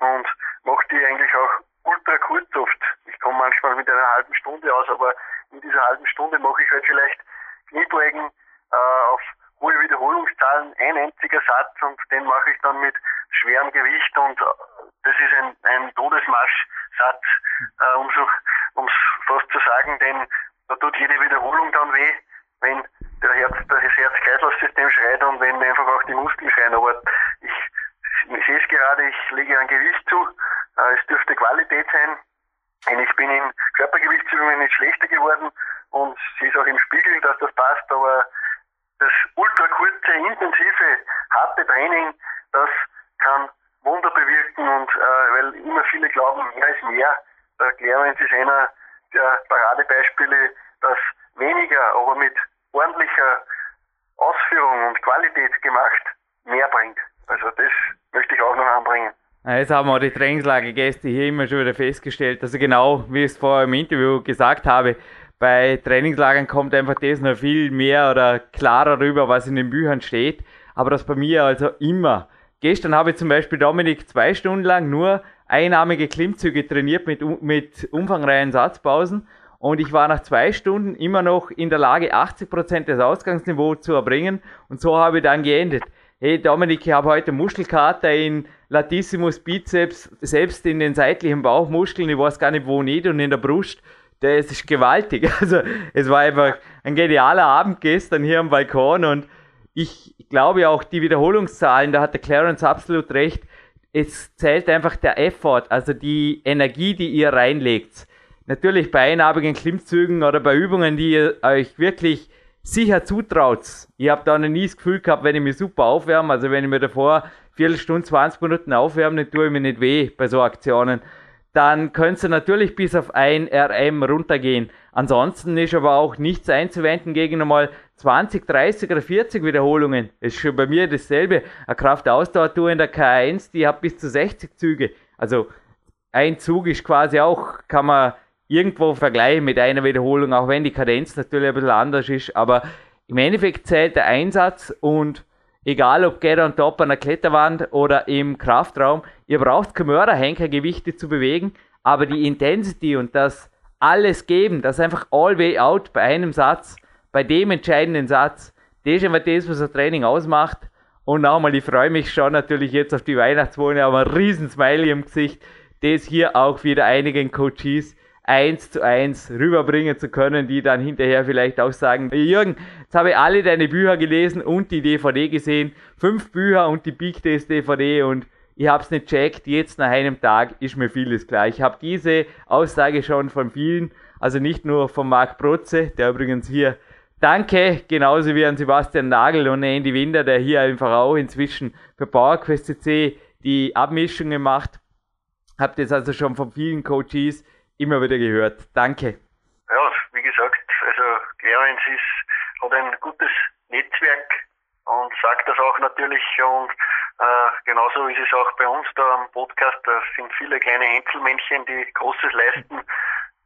und mache die eigentlich auch ultra kurz oft. Ich komme manchmal mit einer halben Stunde aus, aber in dieser halben Stunde mache ich halt vielleicht Kniebeugen äh, auf hohe Wiederholungszahlen, ein einziger Satz und den mache ich dann mit schwerem Gewicht und das ist ein, ein Todesmarschsatz, äh, um es fast zu sagen, denn da tut jede Wiederholung dann weh, wenn der Herz, das Herz-Kreislauf-System schreit und wenn einfach auch die Muskeln schreien. Aber ich, ich sehe es gerade, ich lege ein Gewicht zu, äh, es dürfte Qualität sein. Und ich bin in Körpergewichtsübungen nicht schlechter geworden und sehe es auch im Spiegel, dass das passt, aber das ultra kurze, intensive, harte Training, das kann Wunder bewirken und äh, weil immer viele glauben, mehr ist mehr. Der Clarence ist einer der Paradebeispiele, dass weniger, aber mit ordentlicher Ausführung und Qualität gemacht mehr bringt. Also das möchte ich auch noch anbringen. Jetzt haben wir die Trainingslagergäste hier immer schon wieder festgestellt, also genau wie ich es vorher im Interview gesagt habe, bei Trainingslagern kommt einfach das noch viel mehr oder klarer rüber, was in den Büchern steht. Aber das bei mir also immer Gestern habe ich zum Beispiel Dominik zwei Stunden lang nur einarmige Klimmzüge trainiert mit, mit umfangreichen Satzpausen und ich war nach zwei Stunden immer noch in der Lage, 80% des Ausgangsniveaus zu erbringen und so habe ich dann geendet. Hey Dominik, ich habe heute Muskelkater in Latissimus Bizeps, selbst in den seitlichen Bauchmuskeln, ich weiß gar nicht wo nicht und in der Brust. Das ist gewaltig. Also es war einfach ein genialer Abend gestern hier am Balkon und ich glaube auch die Wiederholungszahlen, da hat der Clarence absolut recht. Es zählt einfach der Effort, also die Energie, die ihr reinlegt. Natürlich bei einarmigen Klimmzügen oder bei Übungen, die ihr euch wirklich sicher zutraut. Ich habe da noch nie das Gefühl gehabt, wenn ich mich super aufwärme, also wenn ich mir davor Viertelstunde, 20 Minuten aufwärme, dann tue ich mir nicht weh bei so Aktionen. Dann könnt ihr natürlich bis auf ein RM runtergehen. Ansonsten ist aber auch nichts einzuwenden gegen einmal 20, 30 oder 40 Wiederholungen. Ist schon bei mir dasselbe. Eine Kraftausdauertour in der K1, die hat bis zu 60 Züge. Also ein Zug ist quasi auch, kann man irgendwo vergleichen mit einer Wiederholung, auch wenn die Kadenz natürlich ein bisschen anders ist. Aber im Endeffekt zählt der Einsatz und egal ob Get on Top an der Kletterwand oder im Kraftraum, ihr braucht keine Mörderhenker, Gewichte zu bewegen, aber die Intensity und das alles geben, das einfach all way out bei einem Satz, bei dem entscheidenden Satz, das ist immer das, was ein Training ausmacht. Und nochmal, ich freue mich schon natürlich jetzt auf die Weihnachtswohne, aber ein riesen Smiley im Gesicht, das hier auch wieder einigen Coaches eins zu eins rüberbringen zu können, die dann hinterher vielleicht auch sagen, Jürgen, jetzt habe ich alle deine Bücher gelesen und die DVD gesehen, fünf Bücher und die Big Test DVD und ich habe es nicht checkt, jetzt nach einem Tag ist mir vieles klar. Ich habe diese Aussage schon von vielen, also nicht nur von Marc Protze, der übrigens hier Danke, genauso wie an Sebastian Nagel und Andy Winder, der hier einfach auch inzwischen für PowerQuest CC die Abmischungen macht. Habt ihr also schon von vielen Coaches immer wieder gehört. Danke. Ja, wie gesagt, also Clarence ist, hat ein gutes Netzwerk und sagt das auch natürlich und äh, genauso ist es auch bei uns da am Podcast. Da sind viele kleine Einzelmännchen, die Großes leisten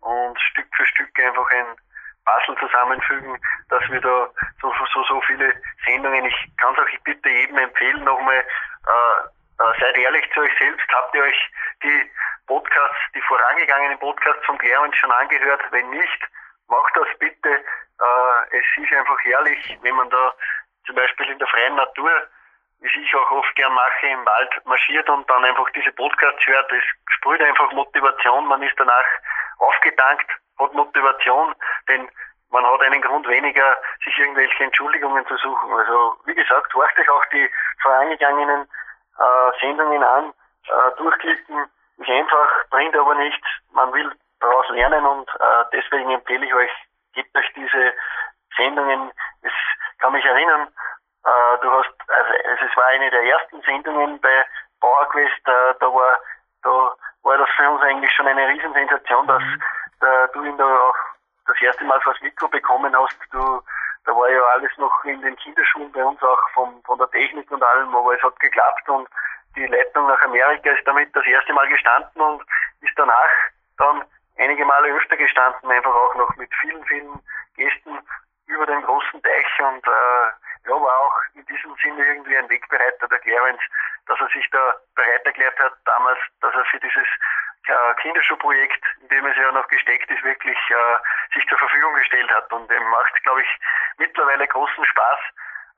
und Stück für Stück einfach ein Puzzle zusammenfügen, dass wir da so, so, so viele Sendungen, ich kann es auch bitte jedem empfehlen, nochmal, äh, äh, seid ehrlich zu euch selbst, habt ihr euch die Podcasts, die vorangegangenen Podcasts von Clarence schon angehört? Wenn nicht, macht das bitte. Äh, es ist einfach herrlich, wenn man da zum Beispiel in der freien Natur, wie ich auch oft gern mache, im Wald marschiert und dann einfach diese Podcasts hört. Es sprüht einfach Motivation, man ist danach aufgedankt hat Motivation, denn man hat einen Grund weniger, sich irgendwelche Entschuldigungen zu suchen. Also wie gesagt, horcht euch auch die vorangegangenen äh, Sendungen an, äh, durchklicken, ist einfach, bringt aber nichts, man will daraus lernen und äh, deswegen empfehle ich euch, gebt euch diese Sendungen. Es kann mich erinnern, äh, du hast, also, es war eine der ersten Sendungen bei PowerQuest, äh, da war da war das für uns eigentlich schon eine Riesensensation, dass äh, du ihn da auch das erste Mal vors Mikro bekommen hast. Du, da war ja alles noch in den Kinderschuhen bei uns auch vom, von der Technik und allem, aber es hat geklappt und die Leitung nach Amerika ist damit das erste Mal gestanden und ist danach dann einige Male öfter gestanden, einfach auch noch mit vielen, vielen Gästen über den großen Teich und äh, ja, war auch in diesem Sinne irgendwie ein Wegbereiter der Clarence, dass er sich da bereit erklärt hat damals, dass er für dieses äh, Kinderschuhprojekt, in dem es ja noch gesteckt ist, wirklich äh, sich zur Verfügung gestellt hat. Und ihm macht, glaube ich, mittlerweile großen Spaß.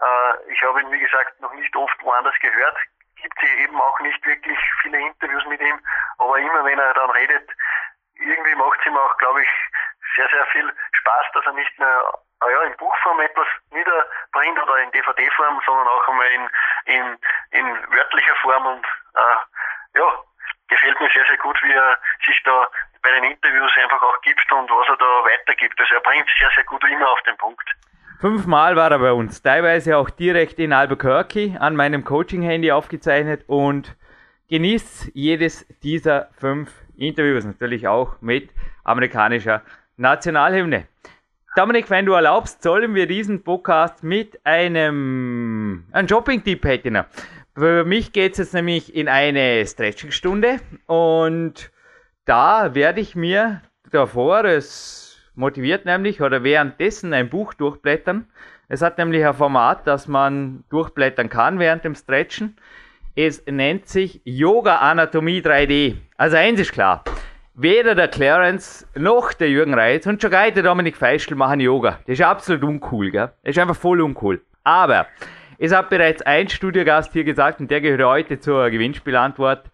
Äh, ich habe ihn, wie gesagt, noch nicht oft woanders gehört. Gibt es eben auch nicht wirklich viele Interviews mit ihm, aber immer wenn er dann redet, irgendwie macht es ihm auch, glaube ich, sehr, sehr viel Spaß, dass er nicht nur äh, ja, in Buchform etwas niederbringt oder in DVD-Form, sondern auch einmal in, in, in wörtlicher Form und äh, ja, gefällt mir sehr, sehr gut, wie er sich da bei den Interviews einfach auch gibt und was er da weitergibt. Also er bringt sehr, sehr gut immer auf den Punkt. Fünfmal war er bei uns, teilweise auch direkt in Albuquerque an meinem Coaching-Handy aufgezeichnet und genießt jedes dieser fünf Interviews natürlich auch mit amerikanischer Nationalhymne. Dominik, wenn du erlaubst, sollen wir diesen Podcast mit einem, einem Shopping-Tipp hätten. Für mich geht es jetzt nämlich in eine Stretching-Stunde und da werde ich mir davor, es motiviert nämlich, oder währenddessen ein Buch durchblättern. Es hat nämlich ein Format, das man durchblättern kann während dem Stretchen. Es nennt sich Yoga Anatomie 3D. Also eins ist klar. Weder der Clarence noch der Jürgen Reitz und schon gar der Dominik Feischl machen Yoga. Das ist absolut uncool, gell? Das ist einfach voll uncool. Aber es hat bereits ein Studiogast hier gesagt, und der gehört heute zur Gewinnspielantwort.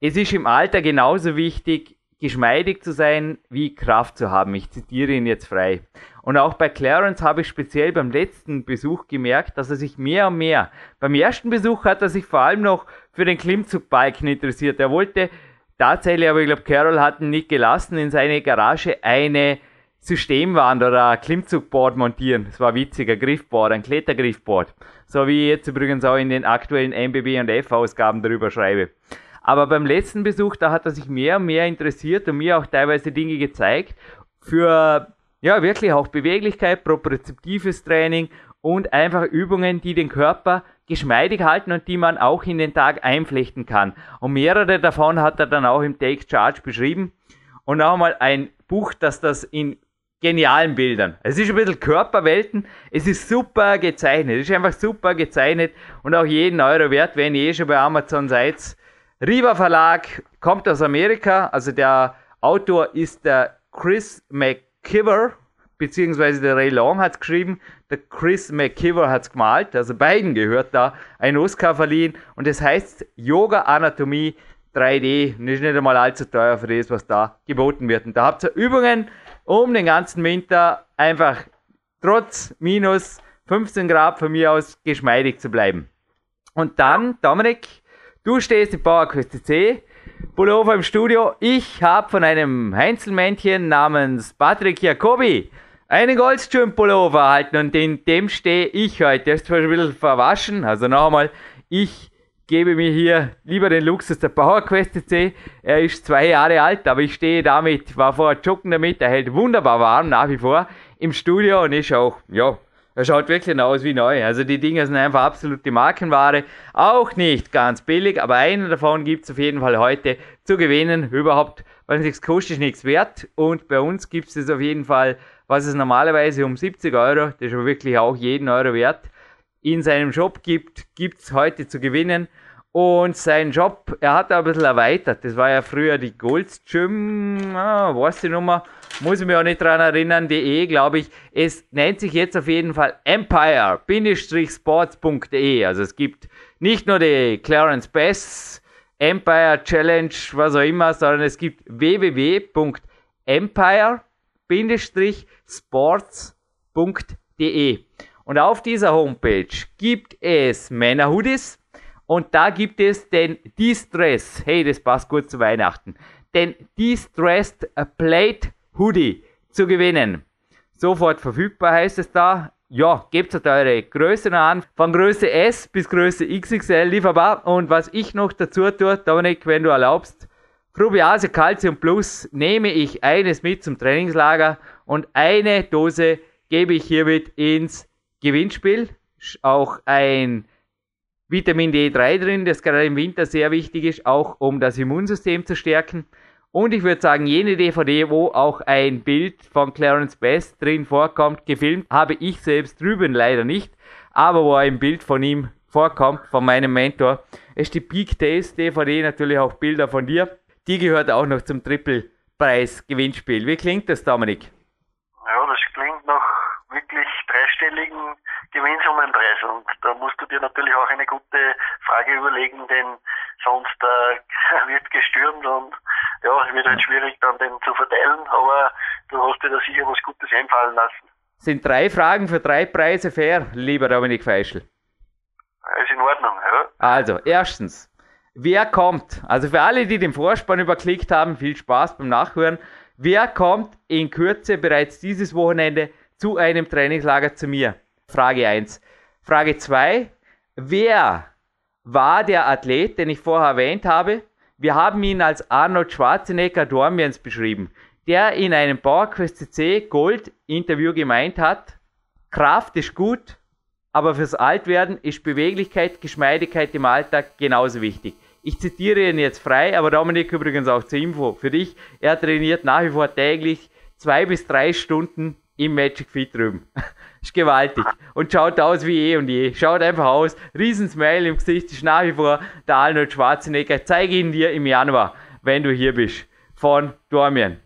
Es ist im Alter genauso wichtig, geschmeidig zu sein, wie Kraft zu haben. Ich zitiere ihn jetzt frei. Und auch bei Clarence habe ich speziell beim letzten Besuch gemerkt, dass er sich mehr und mehr, beim ersten Besuch hat er sich vor allem noch für den Klimmzugbalken interessiert. Er wollte tatsächlich, aber ich glaube, Carol hat ihn nicht gelassen, in seine Garage eine Systemwand oder ein Klimmzugboard montieren. Das war witzig, ein Griffboard, ein Klettergriffboard. So wie ich jetzt übrigens auch in den aktuellen MBB und F-Ausgaben darüber schreibe. Aber beim letzten Besuch, da hat er sich mehr und mehr interessiert und mir auch teilweise Dinge gezeigt für, ja, wirklich auch Beweglichkeit, propriozeptives Training und einfach Übungen, die den Körper geschmeidig halten und die man auch in den Tag einflechten kann. Und mehrere davon hat er dann auch im Take Charge beschrieben. Und nochmal ein Buch, das das in genialen Bildern. Es ist ein bisschen Körperwelten, es ist super gezeichnet, es ist einfach super gezeichnet und auch jeden Euro wert, wenn ihr eh schon bei Amazon seid. Riva Verlag kommt aus Amerika, also der Autor ist der Chris McKiver, beziehungsweise der Ray Long hat es geschrieben, der Chris McKiver hat es gemalt, also beiden gehört da ein Oscar verliehen. Und es heißt Yoga Anatomie 3D und ist nicht einmal allzu teuer für das, was da geboten wird. Und da habt ihr Übungen, um den ganzen Winter einfach trotz minus 15 Grad von mir aus geschmeidig zu bleiben. Und dann, Dominik, Du stehst im PowerQuest C, Pullover im Studio. Ich habe von einem Heinzelmännchen namens Patrick Jacobi einen Goldstream-Pullover erhalten und in dem stehe ich heute. Der ist zwar ein bisschen verwaschen, also noch einmal, ich gebe mir hier lieber den Luxus der PowerQuest C. Er ist zwei Jahre alt, aber ich stehe damit, war vorher joggen damit, er hält wunderbar warm nach wie vor im Studio und ist auch, ja, er schaut wirklich aus wie neu. Also die Dinger sind einfach absolute Markenware. Auch nicht ganz billig, aber einen davon gibt es auf jeden Fall heute zu gewinnen. Überhaupt, weil es kostet nichts wert. Und bei uns gibt es auf jeden Fall, was es normalerweise um 70 Euro, das ist aber wirklich auch jeden Euro wert, in seinem Shop gibt, gibt es heute zu gewinnen. Und sein Job, er hat ein bisschen erweitert. Das war ja früher die Goldstream, ah, weiß die Nummer, muss ich mich auch nicht dran erinnern, DE, glaube ich. Es nennt sich jetzt auf jeden Fall empire-sports.de. Also es gibt nicht nur die Clarence Bass Empire Challenge, was auch immer, sondern es gibt www.empire-sports.de. Und auf dieser Homepage gibt es Männerhoodies, und da gibt es den Distress. Hey, das passt gut zu Weihnachten. Den Distressed Plate Hoodie zu gewinnen. Sofort verfügbar heißt es da. Ja, gebt halt eure Größen an. Von Größe S bis Größe XXL lieferbar. Und was ich noch dazu tue, Dominik, wenn du erlaubst, Frubiase Calcium Plus nehme ich eines mit zum Trainingslager und eine Dose gebe ich hiermit ins Gewinnspiel. Auch ein Vitamin D3 drin, das gerade im Winter sehr wichtig ist, auch um das Immunsystem zu stärken. Und ich würde sagen, jene DVD, wo auch ein Bild von Clarence Best drin vorkommt, gefilmt, habe ich selbst drüben leider nicht, aber wo ein Bild von ihm vorkommt, von meinem Mentor, ist die Peak Days DVD, natürlich auch Bilder von dir. Die gehört auch noch zum Triple Preis Gewinnspiel. Wie klingt das, Dominik? Ja, das klingt nach wirklich dreistelligen Gewinnsummenpreis. Und da musst du dir natürlich auch eine gute Frage überlegen, denn sonst äh, wird gestürmt und ja, es wird halt schwierig dann den zu verteilen, aber du hast dir da sicher was Gutes einfallen lassen. Sind drei Fragen für drei Preise fair, lieber Dominik Feischl? Ist in Ordnung, ja. Also, erstens, wer kommt? Also für alle, die den Vorspann überklickt haben, viel Spaß beim Nachhören. Wer kommt in Kürze bereits dieses Wochenende zu einem Trainingslager zu mir? Frage 1. Frage 2. Wer war der Athlet, den ich vorher erwähnt habe? Wir haben ihn als Arnold Schwarzenegger Dormiens beschrieben, der in einem PowerQuest CC Gold Interview gemeint hat, Kraft ist gut, aber fürs Altwerden ist Beweglichkeit, Geschmeidigkeit im Alltag genauso wichtig. Ich zitiere ihn jetzt frei, aber Dominik übrigens auch zur Info für dich. Er trainiert nach wie vor täglich zwei bis drei Stunden im Magic Fit drüben. ist gewaltig. Und schaut aus wie eh und je. Schaut einfach aus. Riesensmile im Gesicht. Ist nach wie vor der Arnold Schwarzenegger. Zeige ihn dir im Januar, wenn du hier bist. Von Dormien.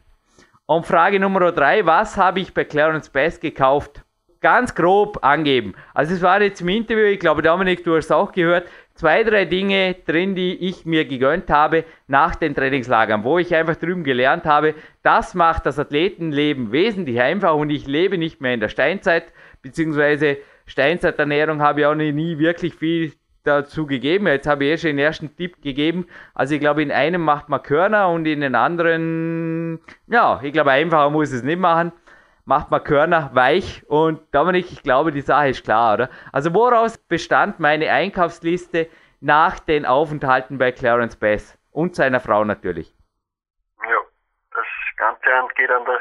Und Frage Nummer drei. Was habe ich bei Clarence Bass gekauft? Ganz grob angeben. Also es war jetzt im Interview, ich glaube Dominik, du hast auch gehört, zwei, drei Dinge drin, die ich mir gegönnt habe nach den Trainingslagern, wo ich einfach drüben gelernt habe, das macht das Athletenleben wesentlich einfacher und ich lebe nicht mehr in der Steinzeit, beziehungsweise Steinzeiternährung habe ich auch nie wirklich viel dazu gegeben. Jetzt habe ich eh schon den ersten Tipp gegeben. Also ich glaube, in einem macht man Körner und in den anderen, ja, ich glaube, einfacher muss es nicht machen. Macht man Körner weich und Dominik, ich glaube, die Sache ist klar, oder? Also woraus bestand meine Einkaufsliste nach den Aufenthalten bei Clarence Bass und seiner Frau natürlich? Ja, das Ganze geht an der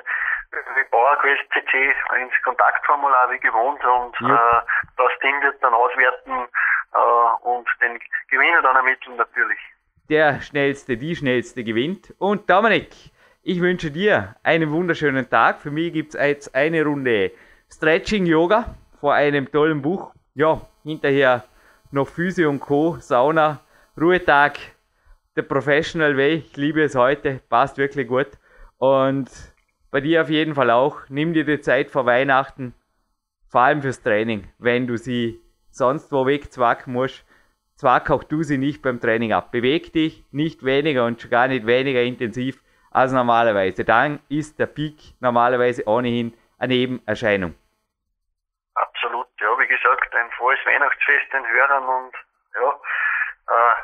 PowerQuest CC ins Kontaktformular wie gewohnt und ja. äh, das Ding wird dann auswerten äh, und den Gewinner dann ermitteln natürlich. Der schnellste, die schnellste gewinnt. Und Dominik, ich wünsche dir einen wunderschönen Tag. Für mich gibt es jetzt eine Runde Stretching Yoga vor einem tollen Buch. Ja, hinterher noch Physio und Co. Sauna, Ruhetag, der Professional Way. Ich liebe es heute, passt wirklich gut. Und bei dir auf jeden Fall auch. Nimm dir die Zeit vor Weihnachten, vor allem fürs Training, wenn du sie sonst wo wegzwacken musst. Zwack auch du sie nicht beim Training ab. Beweg dich nicht weniger und schon gar nicht weniger intensiv als normalerweise. Dann ist der Peak normalerweise ohnehin eine Nebenerscheinung. Absolut, ja, wie gesagt, ein frohes Weihnachtsfest den Hörern und ja, äh,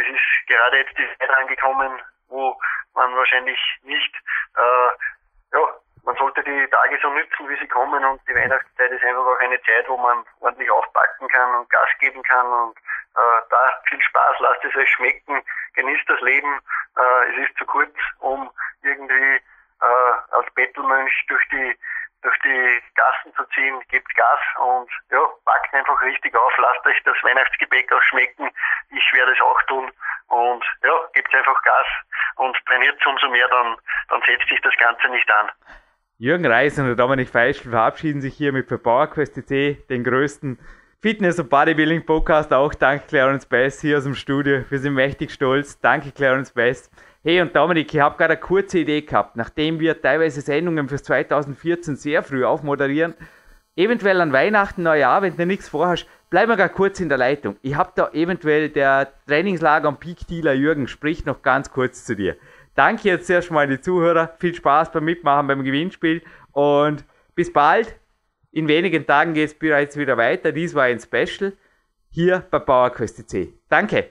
es ist gerade jetzt die Zeit angekommen, wo man wahrscheinlich nicht, äh, ja, man sollte die Tage so nützen, wie sie kommen und die Weihnachtszeit ist einfach auch eine Zeit, wo man ordentlich aufpacken kann und Gas geben kann und äh, da viel Spaß, lasst es euch schmecken, genießt das Leben, äh, es ist zu kurz, um irgendwie äh, als Bettelmönch durch die durch die Gassen zu ziehen, gebt Gas und ja, packt einfach richtig auf, lasst euch das Weihnachtsgebäck auch schmecken. Ich werde es auch tun und ja, gebt einfach Gas und trainiert umso mehr, dann, dann setzt sich das Ganze nicht an. Jürgen Reis und Dominik Feischl verabschieden sich hier mit PowerQuest.cc, den größten Fitness- und Bodybuilding-Podcast, auch dank Clarence Best hier aus dem Studio. Wir sind mächtig stolz. Danke, Clarence Best. Hey und Dominik, ich habe gerade eine kurze Idee gehabt, nachdem wir teilweise Sendungen fürs 2014 sehr früh aufmoderieren. Eventuell an Weihnachten, Neujahr, wenn du nichts vorhast, bleib mal kurz in der Leitung. Ich habe da eventuell der Trainingslager am Peak Dealer Jürgen spricht noch ganz kurz zu dir. Danke jetzt erst mal an die Zuhörer. Viel Spaß beim Mitmachen beim Gewinnspiel und bis bald. In wenigen Tagen geht es bereits wieder weiter. Dies war ein Special hier bei PowerQuest C. Danke.